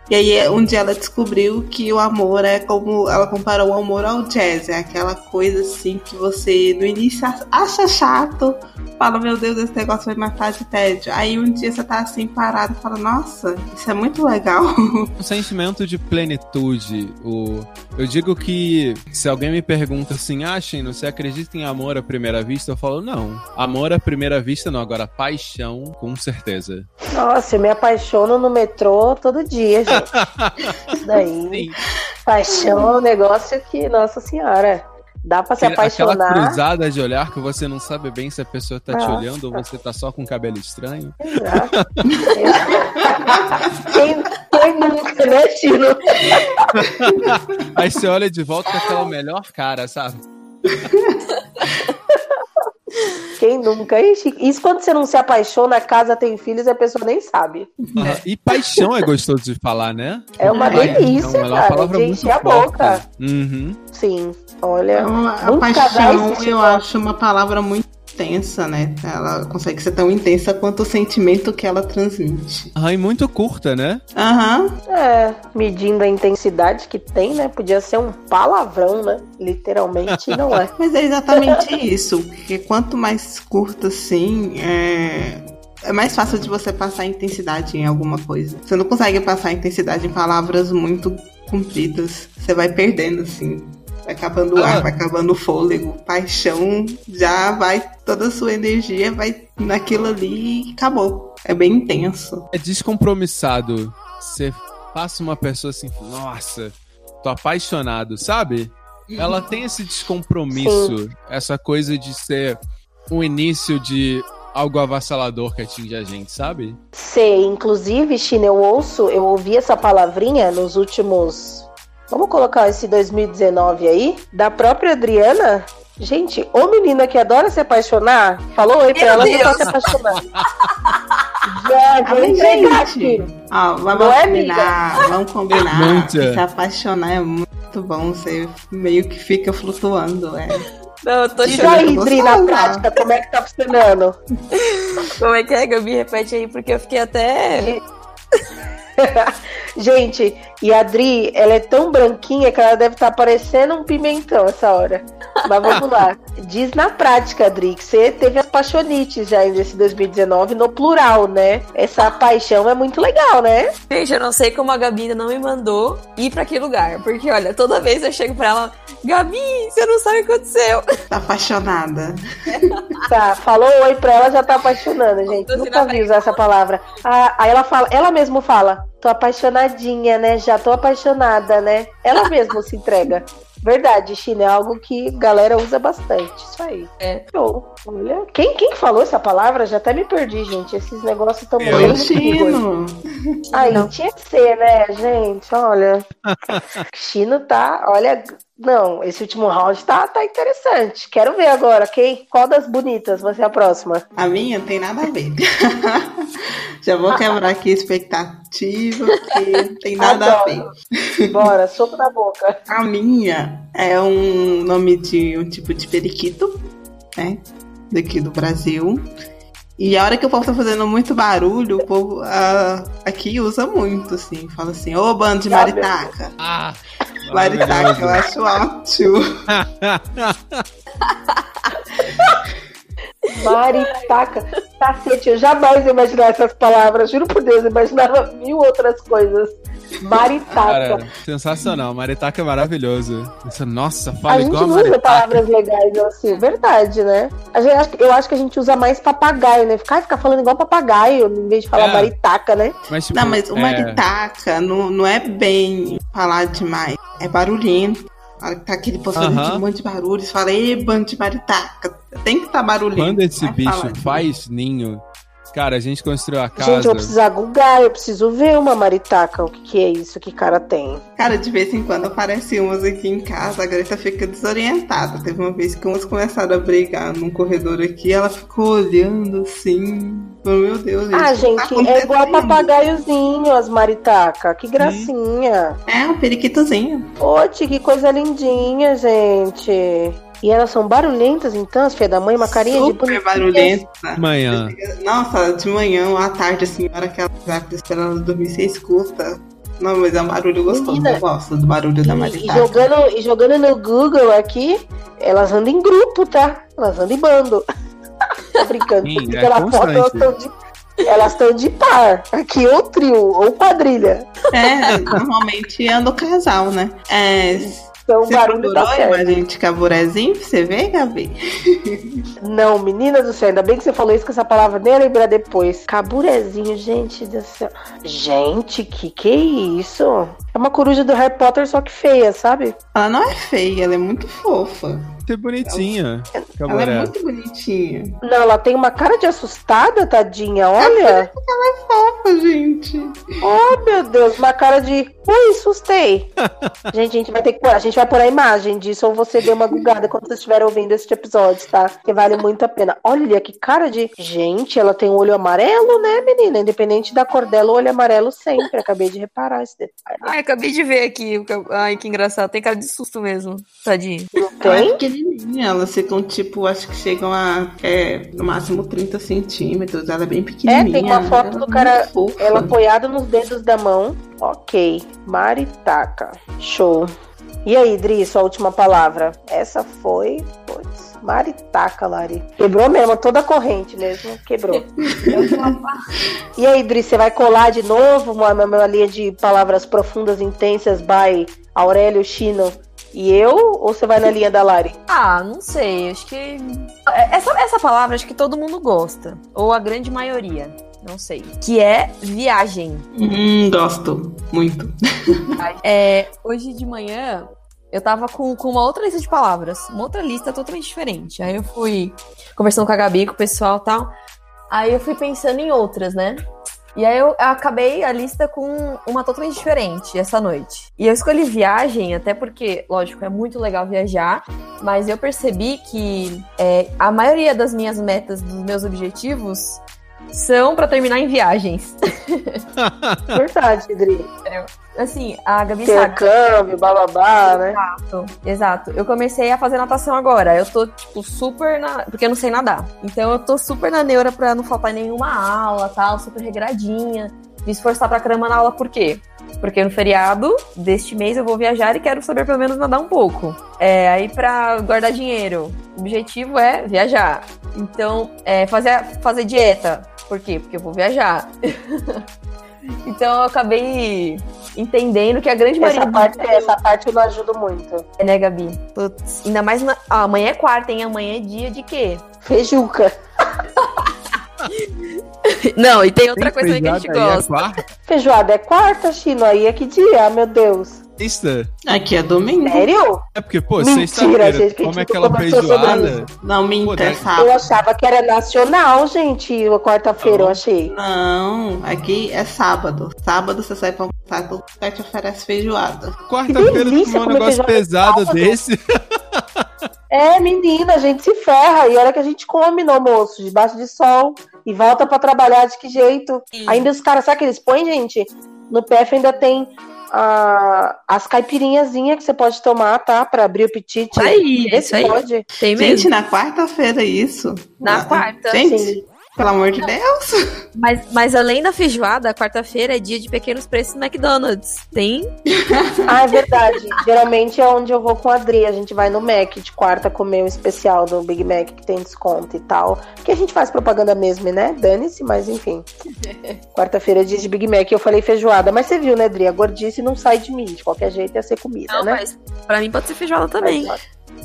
E aí um dia ela descobriu que o amor é como ela comparou o amor ao jazz, é aquela coisa assim que você no início acha chato, fala, meu Deus, esse negócio vai matar de tédio. Aí um dia você tá assim parado e fala, nossa, isso é muito legal. um sentimento de plenitude. O... Eu digo que se alguém me pergunta assim, ah, Chino, você acredita em amor à primeira vista? Eu falo, não. Amor à primeira vista não, agora paixão, com certeza. Nossa, eu me apaixono no metrô todo dia, gente. Isso daí. Sim. Paixão é um negócio que, nossa senhora, dá pra se Aquela apaixonar. cruzada de olhar que você não sabe bem se a pessoa tá te Nossa. olhando ou você tá só com cabelo estranho. Exato. quem, quem nunca, né, Chino? Aí você olha de volta com aquela melhor cara, sabe? Quem nunca? Ixi, Isso quando você não se apaixona, casa tem filhos e a pessoa nem sabe. E paixão é gostoso de falar, né? É uma Paixão, delícia, é uma cara, palavra de muito encher a forte. boca. Uhum. Sim, olha. Então, a casais paixão se eu acho uma palavra muito intensa, né? Ela consegue ser tão intensa quanto o sentimento que ela transmite. Ah, e muito curta, né? Aham. É, medindo a intensidade que tem, né? Podia ser um palavrão, né? Literalmente, não é. Mas é exatamente isso. Porque quanto mais curto assim, é... é mais fácil de você passar intensidade em alguma coisa. Você não consegue passar intensidade em palavras muito compridas. Você vai perdendo, assim. Vai acabando o Ah. ar, vai acabando o fôlego. Paixão já vai. Toda a sua energia vai naquilo ali e acabou. É bem intenso. É descompromissado. Você passa uma pessoa assim, nossa, tô apaixonado, sabe? Ela tem esse descompromisso, essa coisa de ser um início de algo avassalador que atinge a gente, sabe? Sei, inclusive, China, eu ouço, eu ouvi essa palavrinha nos últimos. Vamos colocar esse 2019 aí, da própria Adriana. Gente, ô menina que adora se apaixonar, falou oi pra Meu ela que tá se apaixonando. Já, entregar gente, ó, vamos Não é, combinar, vamos combinar. Se apaixonar é muito bom, você meio que fica flutuando, é. Não, eu tô Diz chorando. aí, Dri, na prática, como é que tá funcionando? Como é que é, Gabi? Repete aí, porque eu fiquei até. Gente, e a Dri, ela é tão branquinha que ela deve estar parecendo um pimentão essa hora. Mas vamos lá. Diz na prática, Dri, que você teve as paixonites já nesse 2019 no plural, né? Essa paixão é muito legal, né? Gente, eu não sei como a Gabi ainda não me mandou ir pra aquele lugar. Porque, olha, toda vez eu chego pra ela, Gabi, você não sabe o que aconteceu. Tá apaixonada. Tá, falou oi pra ela, já tá apaixonando, gente. Tô Nunca assim, vi usar essa palavra. Ah, aí ela fala, ela mesma fala, tô apaixonadinha, né? Já tô apaixonada, né? Ela mesma se entrega. Verdade, China, é algo que galera usa bastante. Isso aí. É. Show. Olha, quem, quem que falou essa palavra? Já até me perdi, gente. Esses negócios. Foi morrendo. Chino. Aí, tinha que ser, né, gente? Olha. Chino tá. Olha. Não, esse último round tá, tá interessante. Quero ver agora. Quem, qual das bonitas vai ser a próxima? A minha tem nada a ver. Já vou quebrar aqui a expectativa, porque não tem nada a ver. Adoro. Bora, soco na boca. A minha é um nome de um tipo de periquito, né? Daqui do Brasil. E a hora que o povo tá fazendo muito barulho, o povo ah, aqui usa muito, assim. Fala assim, ô bando de maritaca. Ah! Maritaca, eu acho ótimo. Maritaca. Cacete, eu jamais ia imaginar essas palavras. Juro por Deus, eu imaginava mil outras coisas. Maritaca. Cara, sensacional. Maritaca é maravilhoso. Nossa, A fala gente igual a não usa Maritaca. palavras legais assim, verdade, né? A gente, eu acho que a gente usa mais papagaio, né? Ficar, ficar falando igual papagaio, em vez de falar É. maritaca, né? Mas, tipo, Não, mas o é, maritaca não, não é bem falar demais. É barulhento. A hora que tá aquele povo fazendo Aham. um monte de barulho, você fala, ei, bando de maritaca. Tem que estar tá barulhento. Quando esse é bicho falar. faz ninho, cara, a gente construiu a casa. Gente, eu vou precisar googar, eu preciso ver uma maritaca. O que, que é isso que cara tem? Cara, de vez em quando aparece umas aqui em casa, a Greta fica desorientada. Teve uma vez que umas começaram a brigar num corredor aqui, ela ficou olhando assim. Falou, Meu Deus, ah, o que tá gente, é igual acontecendo?" papagaiozinho, as maritaca. Que gracinha. É, um periquitozinho. Oxe, que coisa lindinha, gente. E elas são barulhentas, então, as filhas da mãe, uma carinha de Super bonitinha. barulhenta. Manhã. Nossa, de manhã ou à tarde, assim, na hora que ela tá esperando ela dormir, você escuta. Não, mas é um barulho gostoso. Menina. Eu gosto do barulho da E, e jogando, e jogando no Google aqui, elas andam em grupo, tá? Elas andam em bando. Tô brincando. Sim, porque é pela foto elas estão de. Elas estão de par. Aqui, ou trio, ou quadrilha. É, normalmente anda o casal, né? É, Então o você barulho procurou tá a certo. de caburezinho pra você ver, Gabi? Não, menina do céu, ainda bem que você falou isso, que essa palavra nem lembrar depois. Caburezinho, gente do céu. Gente, que que é isso? É uma coruja do Harry Potter, só que feia, sabe? Ela não é feia, ela é muito fofa. Que bonitinha. Ela é Cabaré. muito bonitinha. Não, ela tem uma cara de assustada, tadinha, olha. Fofa, gente. Oh, meu Deus, uma cara de. Ui, assustei. gente, a gente vai ter que pôr. A gente vai pôr a imagem disso ou você dê uma gugada quando vocês estiverem ouvindo este episódio, tá? Que vale muito a pena. Olha que cara de. Gente, ela tem um olho amarelo, né, menina? Independente da cor dela, o olho amarelo sempre. Acabei de reparar esse detalhe. Ai, acabei de ver aqui. Ai, que engraçado. Tem cara de susto mesmo. Tadinho. Não é tem? pequenininha, elas ficam tipo, acho que chegam a é, no máximo 30 centímetros. Ela é bem pequenininha. É, tem uma foto ela do é cara-. Ela apoiada nos dedos da mão. Ok. Maritaca. Show. E aí, Dri, sua última palavra? Essa foi. Putz, maritaca, Lari. Quebrou mesmo, toda a corrente mesmo. Quebrou. e aí, Dri, você vai colar de novo uma, uma linha de palavras profundas, intensas, by Aurélio Chino e eu? Ou você vai na linha da Lari? Ah, não sei. Acho que. Essa, essa palavra acho que todo mundo gosta. Ou a grande maioria. não sei. Que é viagem. Hum, gosto. Muito. É, hoje de manhã eu tava com, com uma outra lista de palavras, uma outra lista totalmente diferente. Aí eu fui conversando com a Gabi, com o pessoal e tal. Aí eu fui pensando em outras, né? E aí eu acabei a lista com uma totalmente diferente essa noite. E eu escolhi viagem, até porque, lógico, é muito legal viajar, mas eu percebi que é, a maioria das minhas metas, dos meus objetivos, são pra terminar em viagens. Verdade, Adri. Assim, a Gabi sabe. Intercâmbio, bababá, né? Exato, exato. Eu comecei a fazer natação agora. Eu tô, tipo, super na. Porque eu não sei nadar. Então eu tô super na neura pra não faltar nenhuma aula, tal, super regradinha. Me esforçar pra caramba na aula, por quê? Porque no feriado deste mês eu vou viajar e quero saber pelo menos nadar um pouco. É, aí pra guardar dinheiro, o objetivo é viajar. Então, é, fazer, fazer dieta. Por quê? Porque eu vou viajar. então eu acabei entendendo que a grande maioria Essa parte, essa parte eu não ajudo muito. é, né, Gabi? Putz, ainda mais na... ah, amanhã é quarta, hein? Amanhã é dia de quê? Feijuca. Não, e tem outra Tem coisa aí que a gente é gosta. quarta? Feijoada é quarta, Chino. Aí é que dia? Meu Deus. Sexta? Aqui é domingo. Sério? É porque, pô, Mentira, sexta-feira, a come gente aquela feijoada. Não, é daí- Eu sábado. achava que era nacional, gente. A quarta-feira, eu achei. Não, aqui é sábado. Sábado você sai pra almoçar, todo lugar te oferece feijoada. Quarta-feira um negócio pesado sábado. desse. É, menina, a gente se ferra. E olha que a gente come no almoço, debaixo de sol. E volta pra trabalhar de que jeito? Ainda os caras, sabe que eles põem, gente? No PF ainda tem ah, as caipirinhazinhas que você pode tomar, tá? Pra abrir o apetite. Aí, Esse isso aí. pode. Tem mesmo. Gente, na quarta-feira isso. Na Ah, quarta. Gente, Sim. Pelo amor de Deus. Mas, mas além da feijoada, quarta-feira é dia de pequenos preços no McDonald's. Tem? Ah, é verdade. Geralmente é onde eu vou com a Adri. A gente vai no Mac de quarta comer o especial do Big Mac que tem desconto e tal. Que a gente faz propaganda mesmo, né? Dane-se, mas enfim. Quarta-feira é dia de Big Mac. Eu falei feijoada, mas você viu, né, Adri? A gordice não sai de mim. De qualquer jeito ia ser comida, Não, né? mas pra mim pode ser feijoada também. Mas,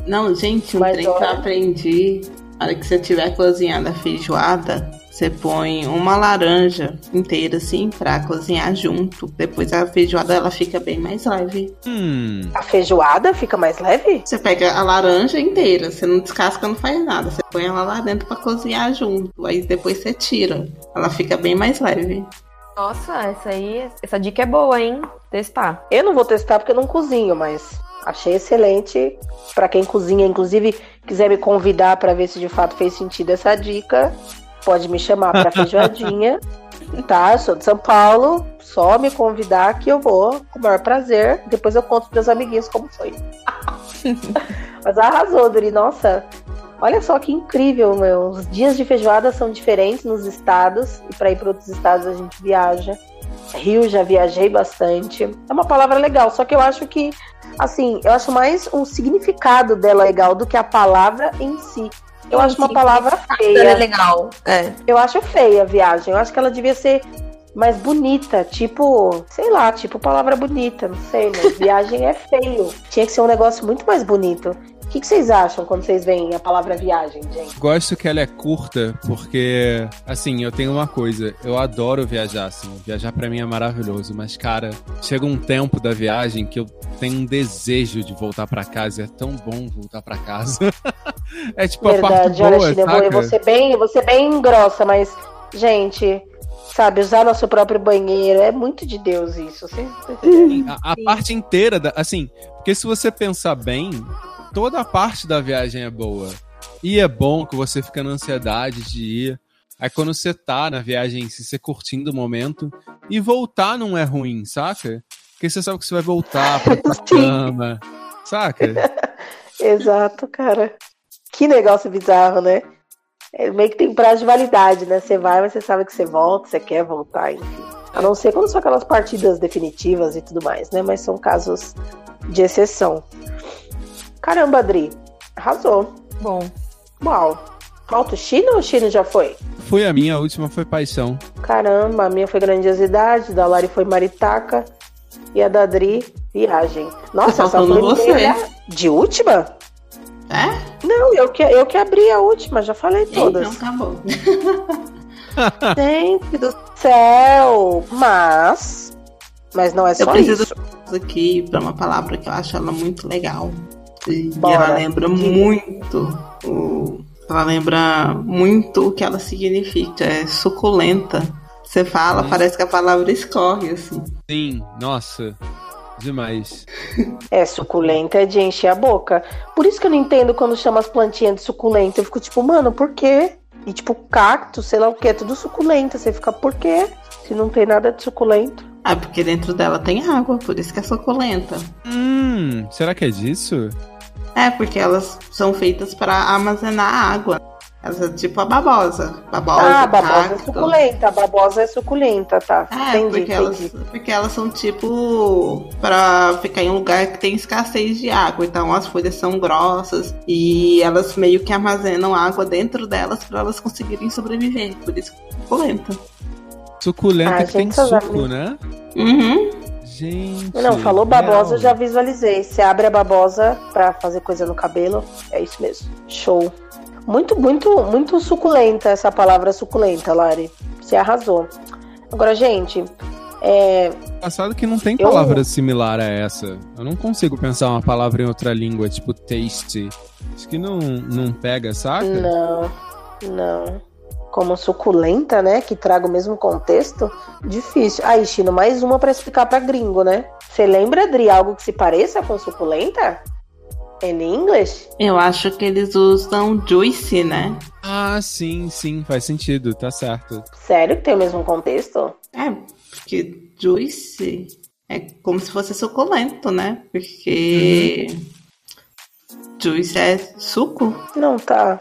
Não, gente, um Mas trem que eu aprendi. Na hora que você tiver cozinhando a feijoada, você põe uma laranja inteira assim pra cozinhar junto. Depois a feijoada ela fica bem mais leve. Hum. A feijoada fica mais leve? Você pega a laranja inteira, você não descasca, não faz nada. Você põe ela lá dentro pra cozinhar junto. Aí depois você tira. Ela fica bem mais leve. Nossa, essa aí, essa dica é boa, hein? Testar. Eu não vou testar porque eu não cozinho, mas achei excelente. Pra quem cozinha, inclusive, quiser me convidar pra ver se de fato fez sentido essa dica, pode me chamar pra feijoadinha. Tá, sou de São Paulo, só me convidar que eu vou com o maior prazer. Depois eu conto pros meus amiguinhos como foi. Mas arrasou, Dori. Nossa, olha só que incrível, meu. Os dias de feijoada são diferentes nos estados. E pra ir para outros estados a gente viaja. Rio já viajei bastante. É uma palavra legal, só que eu acho que, assim, eu acho mais um significado dela legal do que a palavra em si. Eu acho uma palavra é feia. legal. É. Eu acho feia a viagem. Eu acho que ela devia ser mais bonita. Tipo, sei lá, tipo palavra bonita. Não sei, mas viagem é feio. Tinha que ser um negócio muito mais bonito. O que, que vocês acham quando vocês veem a palavra viagem, gente? Gosto que ela é curta, porque, assim, eu tenho uma coisa, eu adoro viajar, assim, viajar pra mim é maravilhoso, mas, cara, chega um tempo da viagem que eu tenho um desejo de voltar pra casa, e é tão bom voltar pra casa. é tipo a parte Verdade, olha, boa, eu vou, eu saca? vou ser bem, eu vou ser bem grossa, mas, gente, sabe, usar nosso próprio banheiro é muito de Deus isso. Vocês? A, a parte inteira, da, assim, porque se você pensar bem, toda a parte da viagem é boa. E é bom que você fica na ansiedade de ir. Aí quando você tá na viagem, se você curtindo o momento, e voltar não é ruim, saca? Porque você sabe que você vai voltar pra cama, saca? Exato, cara. Que negócio bizarro, né? É meio que tem prazo de validade, né? Você vai, mas você sabe que você volta, você quer voltar, enfim. A não ser quando são aquelas partidas definitivas e tudo mais, né? Mas são casos de exceção. Caramba, Adri, arrasou. Bom. Uau. Falta o Chino ou o Chino já foi? Foi a minha, a última foi paixão. Caramba, a minha foi grandiosidade, da Lari foi maritaca e a da Adri, viagem. Nossa, Tá essa foi você. de última? É? Não, eu que, eu que abri a última, já falei todas. Então tá bom. Gente do céu! Mas. Mas não é Eu só preciso isso. Aqui pra uma palavra que eu acho ela muito legal. E Bora, ela lembra muito o. Ela lembra muito o que ela significa. É suculenta. Você fala, parece que a palavra escorre, assim. Sim, nossa. Demais. É, suculenta é de encher a boca. Por isso que eu não entendo quando chama as plantinhas de suculenta. Eu fico tipo, mano, por quê? E tipo, cacto, sei lá o que, é tudo suculenta. Você fica, por quê? Se não tem nada de suculento. Ah, porque dentro dela tem água, por isso que é suculenta. Hum, será que é disso? É, porque elas são feitas para armazenar água. Elas é tipo a babosa. Babosa, ah, babosa é cacto. suculenta. babosa é suculenta, tá. É, entendi, porque elas, entendi. porque elas são tipo para ficar em um lugar que tem escassez de água. Então as folhas são grossas e elas meio que armazenam água dentro delas para elas conseguirem sobreviver. Por isso que é suculenta. Suculenta Ah, que tem suco, né? Uhum. Gente. Não, falou babosa, eu já visualizei. Você abre a babosa pra fazer coisa no cabelo. É isso mesmo. Show. Muito, muito, muito suculenta essa palavra suculenta, Lari. Você arrasou. Agora, gente, é, Engraçado que não tem Eu- palavra similar a essa. Eu não consigo pensar uma palavra em outra língua, tipo tasty. Acho que não, não pega, saca? não, não. Como suculenta, né? Que traga o mesmo contexto. Difícil. Aí, Chino, mais uma pra explicar pra gringo, né? Você lembra, Adri, algo que se pareça com suculenta? In English? Eu acho que eles usam juice, né? Ah, sim, sim, faz sentido, tá certo. Sério que tem o mesmo contexto? É, porque juice é como se fosse suculento, né? Porque juice é suco, Não, tá.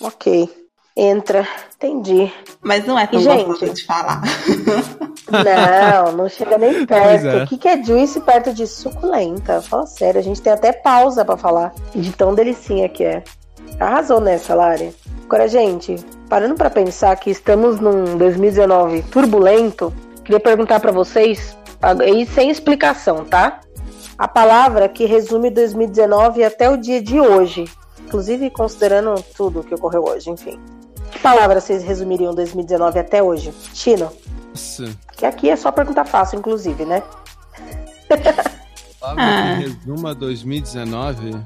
Ok. Entra. Entendi. mas não é tão Gente. gostoso de falar. Não, não chega nem perto. é. O que, que é juice perto de suculenta? Fala sério, a gente tem até pausa pra falar de tão delicinha que é. Arrasou nessa, Lari. Agora, gente, parando pra pensar que estamos num 2019 turbulento, queria perguntar pra vocês, aí sem explicação, tá? A palavra que resume 2019 até o dia de hoje, inclusive considerando tudo que ocorreu hoje, enfim. Que palavra vocês resumiriam 2019 até hoje? Chino? Nossa, Que aqui é só pergunta fácil, inclusive, né? palavra Ah. que resuma 2019?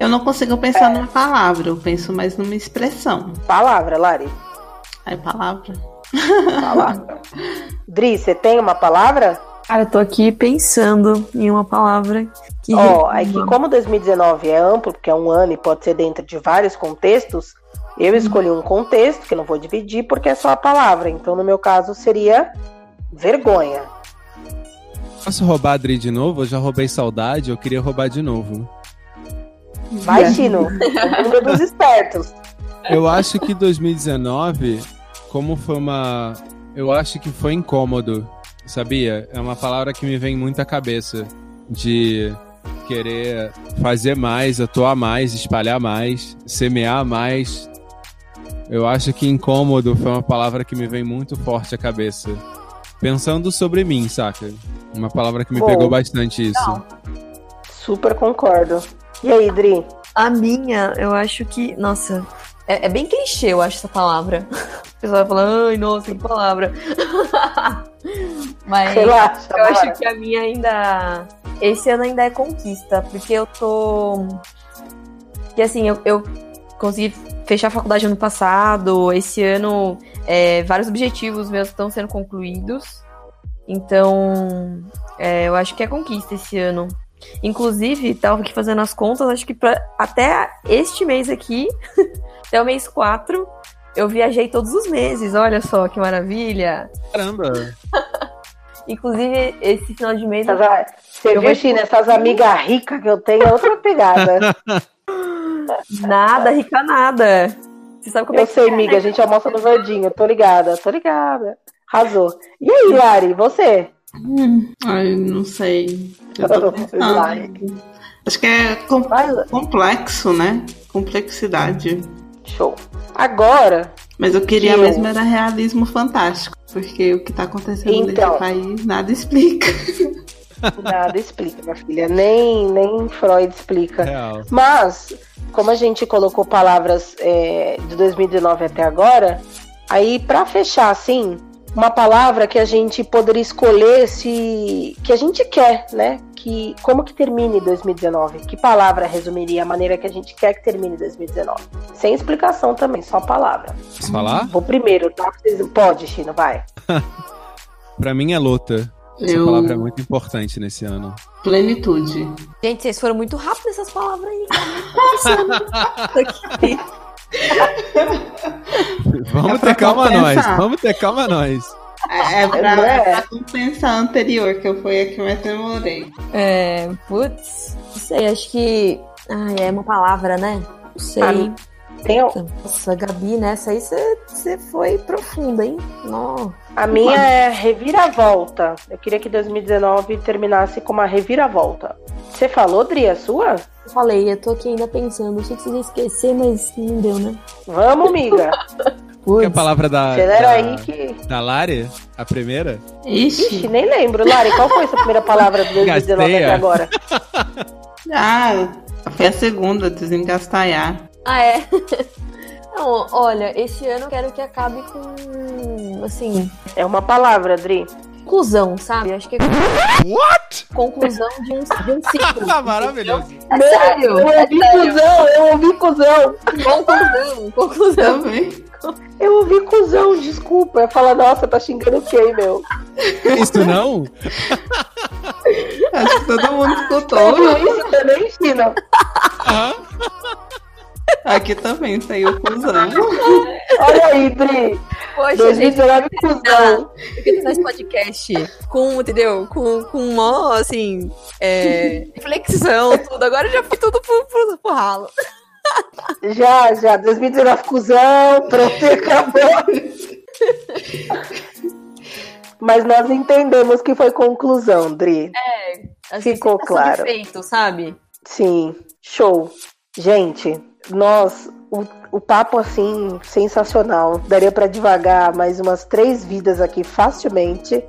Eu não consigo pensar numa palavra, eu penso mais numa expressão. Palavra, Lari. Aí palavra. Palavra. Dri, você tem uma palavra? Cara, eu tô aqui pensando em uma palavra que. Ó, é que como 2019 é amplo, porque é um ano e pode ser dentro de vários contextos, eu escolhi um contexto que não vou dividir porque é só a palavra. Então, no meu caso, seria vergonha. Posso roubar a Adri de novo? Eu já roubei saudade, eu queria roubar de novo. Vai, Chino. O mundo dos espertos. Eu acho que 2019, como foi uma. Eu acho que foi incômodo, sabia? É uma palavra que me vem muito à cabeça. De querer fazer mais, atuar mais, espalhar mais, semear mais. Eu acho que incômodo foi uma palavra que me vem muito forte à cabeça. Pensando sobre mim, saca? Uma palavra que me Bom. pegou bastante isso. Super concordo. E aí, Dri? A minha, eu acho que. Nossa, é, é bem clichê, eu acho, essa palavra. O pessoal vai falar, ai, nossa, que palavra. Mas Relaxa, eu acho que a minha ainda. Esse ano ainda é conquista, porque eu tô. Que assim, eu, eu consegui fechar a faculdade ano passado. Esse ano, é, vários objetivos meus estão sendo concluídos. Então, é, eu acho que é conquista esse ano. Inclusive, tava aqui fazendo as contas, acho que pra, até este mês aqui, até o mês 4, eu viajei todos os meses. Olha só que maravilha! Caramba! Inclusive, esse final de mês. Essas a- Você Eu viu, vou- Chino? Essas amigas ricas que eu tenho é outra pegada. Nada, rica nada. Você sabe como é Eu que sei, é, amiga, né? a gente almoça no verdinho. Tô ligada, tô ligada. Arrasou. E aí, Lari, você? Hum, ai, não sei. Eu. Acho que é com- complexo, né? Complexidade. show. Agora, Mas eu queria Eu- mesmo era realismo fantástico. Porque o que tá acontecendo Então. nesse país nada explica. nada explica, minha filha. Nem, nem Freud explica. Real. Mas, como a gente colocou palavras é, de 2019 até agora, Aí, pra fechar assim, uma palavra que a gente poderia escolher se. que a gente quer, né? Que, como que termine 2019? Que palavra resumiria a maneira que a gente quer que termine 2019? Sem explicação também, só palavra. Posso falar? Vou primeiro, tá? Pode, Chino, vai. Pra mim é luta. Essa Eu- palavra é muito importante nesse ano. Plenitude. Gente, vocês foram muito rápidos nessas palavras aí. Vamos É ter calma compensar. nós. Vamos ter calma nós. É, é pra, é? pra compensar a anterior, que eu fui a que mais demorei. É, putz, não sei, acho que. Ai, é uma palavra, né? Não sei. Ah, Tem, Nossa, Gabi, nessa aí você foi profunda, hein? Não. a minha é reviravolta. Eu queria que 2019 terminasse com uma reviravolta. Você falou, Dri, a sua? Eu falei, eu tô aqui ainda pensando. Achei que vocês iam esquecer, mas não deu, né? Vamos, amiga. Que é a Putz. palavra da, da, aí que. da Lari? A primeira? Ixi. Ixi, nem lembro. Lari, qual foi essa primeira palavra do 2019 até agora? Ah, foi a segunda, desengastalhar. Ah, é? Não, olha, esse ano eu quero que acabe com. Assim, É uma palavra, Dri. conclusão, sabe? Acho que é What? conclusão de um, de um ciclo. Ah, maravilhoso. É sério? Eu É ouvi sério. cuzão, eu ouvi cuzão. Conclusão, conclusão. Também. Eu ouvi cuzão, desculpa. Eu ia falar, nossa, tá xingando quem, meu? Isso não? Acho que todo mundo escutou. Ouviu isso também, China? Aham. Aqui também saiu cuzão. Olha aí, Dri. Poxa, gente, 2019 cuzão. eu queria fazer esse podcast com, entendeu? Com, com mó, assim, é, reflexão, tudo. Agora eu já fui tudo pro, pro, pro ralo. Já, já. 2019 cuzão. Pronto, acabou. Mas nós entendemos que foi conclusão, Dri. Assim, Ficou sensação claro. Feito, sabe? Sim, show. Gente, nós, o, o papo assim, sensacional. Daria pra devagar mais umas três vidas aqui facilmente.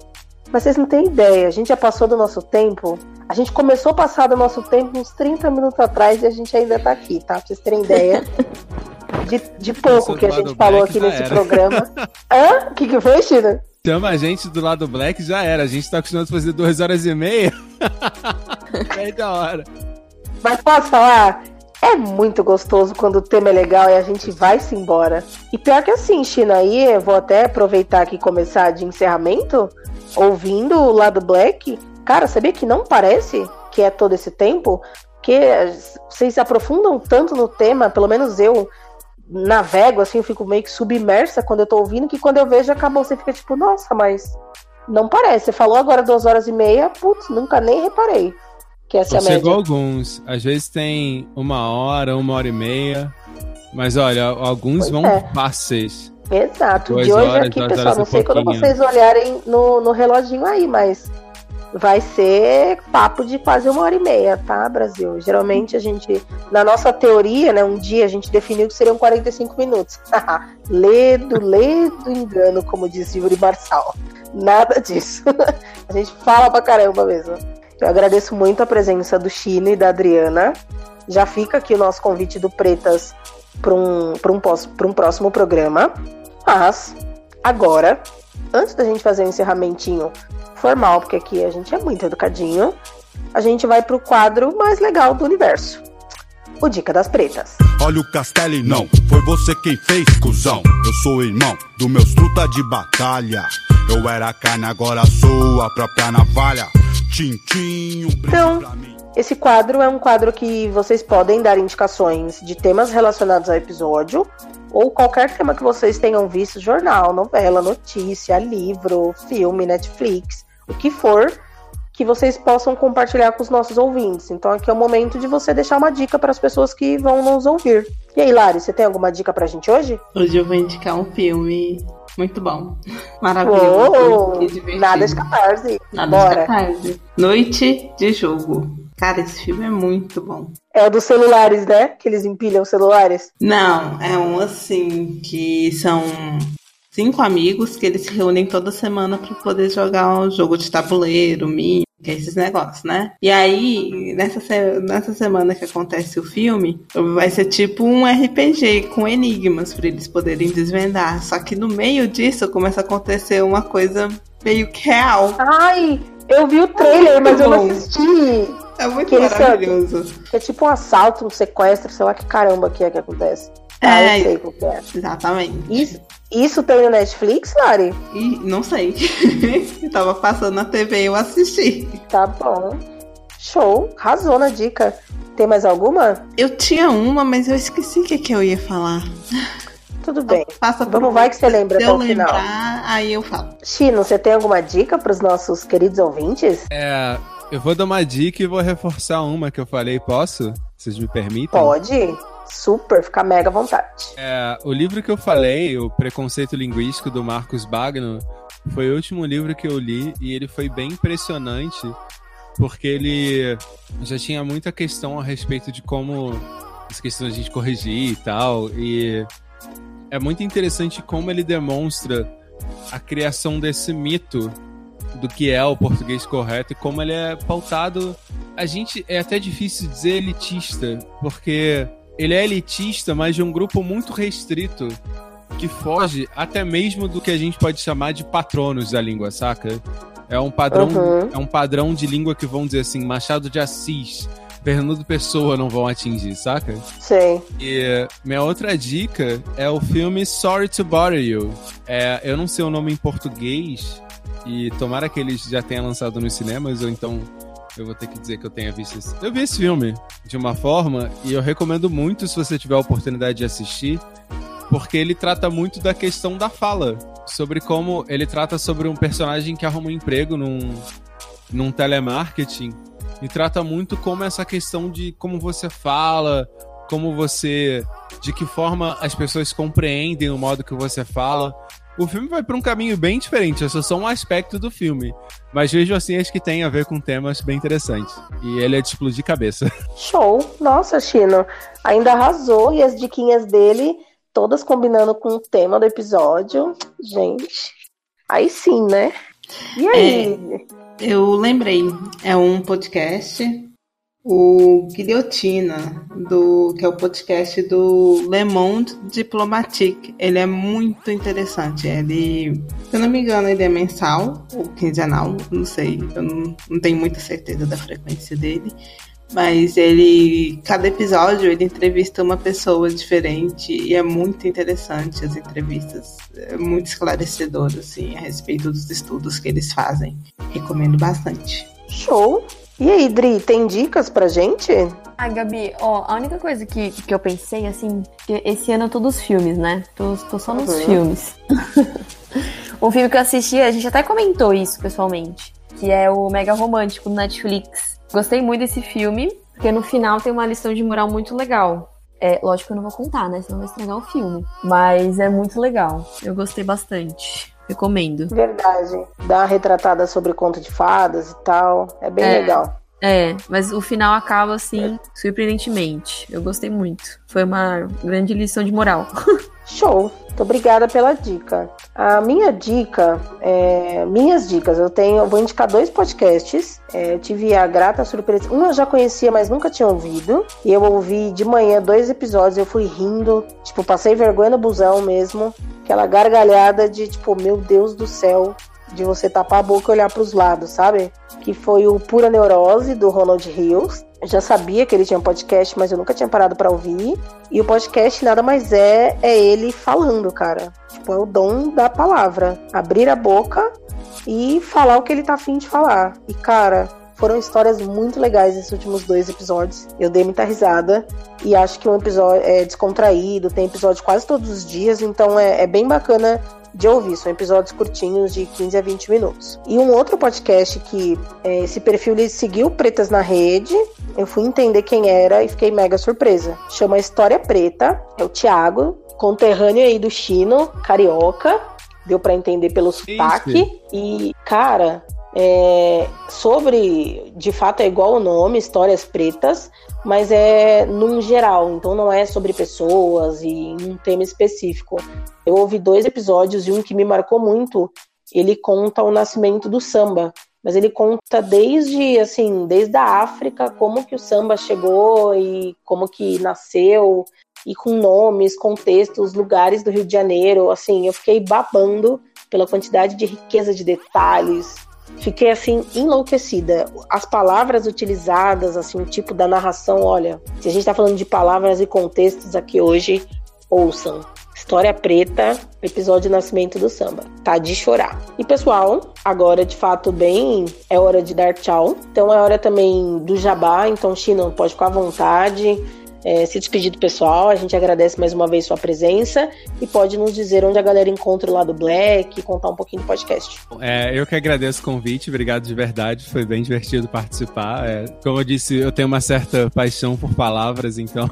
Mas vocês não têm ideia, a gente já passou do nosso tempo. A gente começou a passar do nosso tempo uns 30 minutos atrás e a gente ainda tá aqui, tá? Pra vocês terem ideia de, de pouco que a gente falou aqui nesse era. programa. Hã? O que, que foi, China? Chama a gente do lado black já era. A gente tá acostumado a fazer duas horas e meia. Aí da hora. Mas posso falar? É muito gostoso quando o tema é legal e a gente vai se embora. E pior que assim, China, aí eu vou até aproveitar aqui e começar de encerramento, ouvindo o lado Black. Cara, sabia que não parece que é todo esse tempo? Que vocês se aprofundam tanto no tema, pelo menos eu navego, assim, eu fico meio que submersa quando eu tô ouvindo, que quando eu vejo acabou, você fica tipo, nossa, mas não parece. Você falou agora duas horas e meia, putz, nunca nem reparei que essa é a Chegou média. alguns. Às vezes tem uma hora, uma hora e meia. Mas olha, alguns Pois vão é. fáceis. Exato. Duas de hoje horas, aqui, pessoal, não sei quando pouquinho. vocês olharem no, no reloginho aí, mas vai ser papo de quase uma hora e meia, tá, Brasil? Geralmente a gente, na nossa teoria, né, um dia a gente definiu que seriam 45 minutos. ledo, ledo engano, como diz Yuri Marçal. Nada disso. a gente fala pra caramba mesmo. Eu agradeço muito a presença do Chino e da Adriana. Já fica aqui o nosso convite do Pretas para um, um, um próximo programa. Mas, agora, antes da gente fazer o encerramentinho formal, porque aqui a gente é muito educadinho, a gente vai pro quadro mais legal do universo. O Dica das Pretas. Olha o Castelli, não, foi você quem fez, cuzão. Eu sou irmão do meus truta de batalha. Eu era carne, agora sou a própria navalha. Brinde Então. Esse quadro é um quadro que vocês podem dar indicações de temas relacionados ao episódio ou qualquer tema que vocês tenham visto, jornal, novela, notícia, livro, filme, Netflix, o que for, que vocês possam compartilhar com os nossos ouvintes. Então aqui é o momento de você deixar uma dica para as pessoas que vão nos ouvir. E aí, Lari, você tem alguma dica pra gente hoje? Hoje eu vou indicar um filme muito bom. Maravilhoso. Divertido. nada de catarse. Nada Bora. de tarde. Noite de jogo. Cara, esse filme é muito bom. É o dos celulares, né? Que eles empilham os celulares. Não, é um assim que são cinco amigos que eles se reúnem toda semana para poder jogar um jogo de tabuleiro, é esses negócios, né? E aí, nessa, se- nessa semana que acontece o filme, vai ser tipo um RPG com enigmas pra eles poderem desvendar. Só que no meio disso começa a acontecer uma coisa meio que real. Ai, eu vi o trailer, mas eu não assisti. É muito Que maravilhoso. Que é tipo um assalto, um sequestro, sei lá que caramba que é que acontece. Ah, É. eu sei o que é. Exatamente. Isso, isso tem no Netflix, Lari? E não sei. tava passando na TV e eu assisti. Tá bom. Show. Arrasou na dica. Tem mais alguma? Eu tinha uma, mas eu esqueci o que, que eu ia falar. Tudo bem. Passa por Vamos, vai que você lembra Se até eu o final. lembrar, aí eu falo. Chino, você tem alguma dica pros nossos queridos ouvintes? É, eu vou dar uma dica e vou reforçar uma que eu falei, posso? Vocês me permitem? Pode. Super, fica mega à vontade. É, o livro que eu falei, O Preconceito Linguístico, do Marcos Bagno, foi o último livro que eu li e ele foi bem impressionante, porque ele já tinha muita questão a respeito de como questão de a gente corrigir e tal, e é muito interessante como ele demonstra a criação desse mito do que é o português correto e como ele é pautado. A gente é até difícil dizer elitista, porque ele é elitista, mas de um grupo muito restrito que foge até mesmo do que a gente pode chamar de patronos da língua, saca? É um padrão, Uhum. é um padrão de língua que vão dizer assim, Machado de Assis, Fernando Pessoa não vão atingir, saca? Sei. E minha outra dica é o filme Sorry to Bother You. É, eu não sei o nome em português, e tomara que eles já tenham lançado nos cinemas, ou então eu vou ter que dizer que eu tenha visto esse. Eu vi esse filme de uma forma, e eu recomendo muito se você tiver a oportunidade de assistir, porque ele trata muito da questão da fala. Sobre como ele trata sobre um personagem que arruma um emprego num, num telemarketing e trata muito como essa questão de como você fala, como você. de que forma as pessoas compreendem o modo que você fala. O filme vai para um caminho bem diferente, esse é só um aspecto do filme. Mas vejo assim, acho que tem a ver com temas bem interessantes. E ele é de explodir cabeça. Show. Nossa, Chino. Ainda arrasou e as diquinhas dele, todas combinando com o tema do episódio. Gente, aí sim, né? E aí? Eu lembrei, é um podcast, o Guilhotina, do, que é o podcast do Le Monde Diplomatique. Ele é muito interessante. Ele, se eu não me engano, ele é mensal ou quinzenal, não sei. Eu não, não tenho muita certeza da frequência dele. Mas ele, cada episódio, ele entrevista uma pessoa diferente e é muito interessante as entrevistas. É muito esclarecedor, assim, a respeito dos estudos que eles fazem. Recomendo bastante. Show. E aí, Dri, tem dicas pra gente? Ah, Gabi, ó, a única coisa que, que eu pensei, assim, que esse ano é todos filmes, né? Tô, tô só nos Uhum. filmes. um filme que eu assisti, a gente até comentou isso pessoalmente, que é o Mega Romântico do Netflix. Gostei muito desse filme, porque no final tem uma lição de moral muito legal. É, lógico que eu não vou contar, né? Senão vai estragar o filme. Mas é muito legal. Eu gostei bastante. Recomendo. Verdade. Dá uma retratada sobre conto de fadas e tal. É bem É. legal. É, mas o final acaba assim, surpreendentemente. Eu gostei muito. Foi uma grande lição de moral. Show. Muito obrigada pela dica. A minha dica, é, minhas dicas, eu tenho, eu vou indicar dois podcasts. É, eu tive a grata surpresa. Um eu já conhecia, mas nunca tinha ouvido. E eu ouvi de manhã dois episódios. Eu fui rindo, tipo, passei vergonha no busão mesmo. Aquela gargalhada de tipo, meu Deus do céu, de você tapar a boca e olhar pros lados, sabe? Que foi o Pura Neurose do Ronald Hills. Eu já sabia que ele tinha um podcast, mas eu nunca tinha parado pra ouvir. E o podcast nada mais é é ele falando, cara. Tipo, é o dom da palavra. Abrir a boca e falar o que ele tá afim de falar. E, cara, foram histórias muito legais esses últimos dois episódios. Eu dei muita risada. E acho que um episódio é descontraído, tem episódio quase todos os dias, então é, é bem bacana de ouvir. São episódios curtinhos de 15 a 20 minutos. E um outro podcast que é, esse perfil ele seguiu Pretas na Rede. Eu fui entender quem era e fiquei mega surpresa. Chama História Preta, é o Thiago, conterrâneo aí do Chino, carioca. Deu pra entender pelo sotaque. E, cara, é, sobre, de fato é igual o nome, Histórias Pretas, mas é num geral, então não é sobre pessoas e um tema específico. Eu ouvi dois episódios e um que me marcou muito, ele conta o nascimento do samba. mas ele conta desde assim, desde a África, como que o samba chegou e como que nasceu e com nomes, contextos, lugares do Rio de Janeiro, assim, eu fiquei babando pela quantidade de riqueza de detalhes. Fiquei assim enlouquecida. As palavras utilizadas, assim, o tipo da narração, olha, se a gente tá falando de palavras e contextos aqui hoje, ouçam. História Preta, episódio Nascimento do Samba. Tá de chorar. E pessoal, agora de fato bem é hora de dar tchau. Então é hora também do jabá. Então, China, pode ficar à vontade. É, se despedir do pessoal, a gente agradece mais uma vez sua presença e pode nos dizer onde a galera encontra o lado Black e contar um pouquinho do podcast. É, eu que agradeço o convite, obrigado de verdade, foi bem divertido participar. É, como eu disse, eu tenho uma certa paixão por palavras, então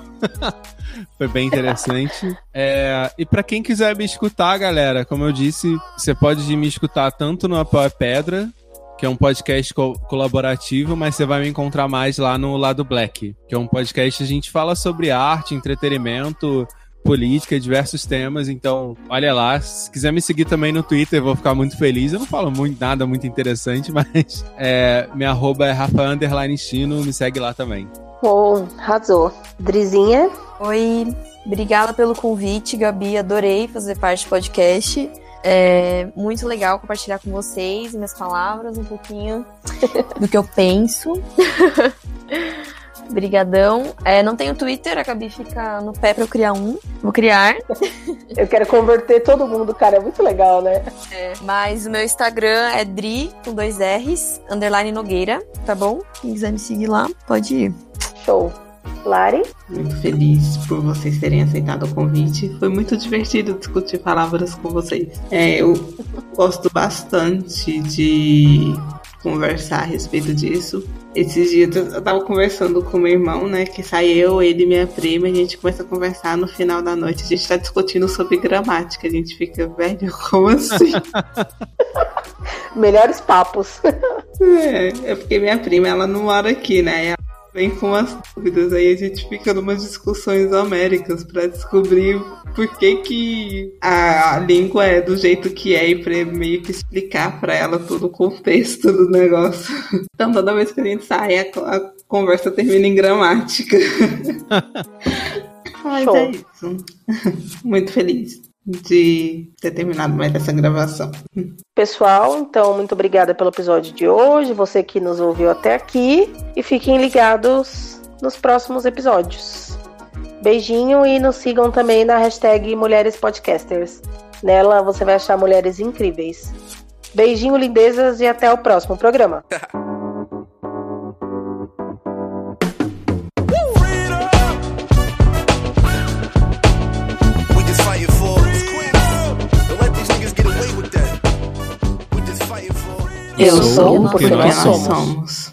foi bem interessante. É, e para quem quiser me escutar, galera, como eu disse, você pode me escutar tanto no Apoio Pedra que é um podcast co colaborativo, mas você vai me encontrar mais lá no Lado Black, que é um podcast que a gente fala sobre arte, entretenimento, política, diversos temas. Então, olha lá. Se quiser me seguir também no Twitter, eu vou ficar muito feliz. Eu não falo muito, nada muito interessante, mas é, minha arroba é Rafa Underline Chino, me segue lá também. Oh, arrasou. Drizinha? Oi, obrigada pelo convite, Gabi. Adorei fazer parte do podcast. É muito legal compartilhar com vocês minhas palavras, um pouquinho do que eu penso. Brigadão. É, não tenho Twitter, acabei de ficar no pé pra eu criar um. Vou criar. Eu quero converter todo mundo, cara. É muito legal, né? É, mas o meu Instagram é Dri, com dois R's, underline Nogueira, tá bom? Quem quiser me seguir lá, pode ir. Show. Lari? Muito feliz por vocês terem aceitado o convite. Foi muito divertido discutir palavras com vocês. É, eu gosto bastante de conversar a respeito disso. Esses dias eu tava conversando com meu irmão, né? Que sai eu, ele e minha prima, e a gente começa a conversar no final da noite. A gente tá discutindo sobre gramática. A gente fica, velho, como assim? Melhores papos. é, é porque minha prima, ela não mora aqui, né? Vem com as dúvidas. Aí a gente fica numas discussões homéricas para descobrir por que, que a língua é do jeito que é e pra meio que explicar para ela todo o contexto do negócio. Então toda vez que a gente sai, a, a conversa termina em gramática. Mas Show. é isso. Muito feliz de ter terminado mais essa gravação. Pessoal, então muito obrigada pelo episódio de hoje, você que nos ouviu até aqui e fiquem ligados nos próximos episódios. Beijinho e nos sigam também na hashtag Mulheres Podcasters. Nela você vai achar mulheres incríveis. Beijinho, lindezas e até o próximo programa. Eu sou porque nós somos.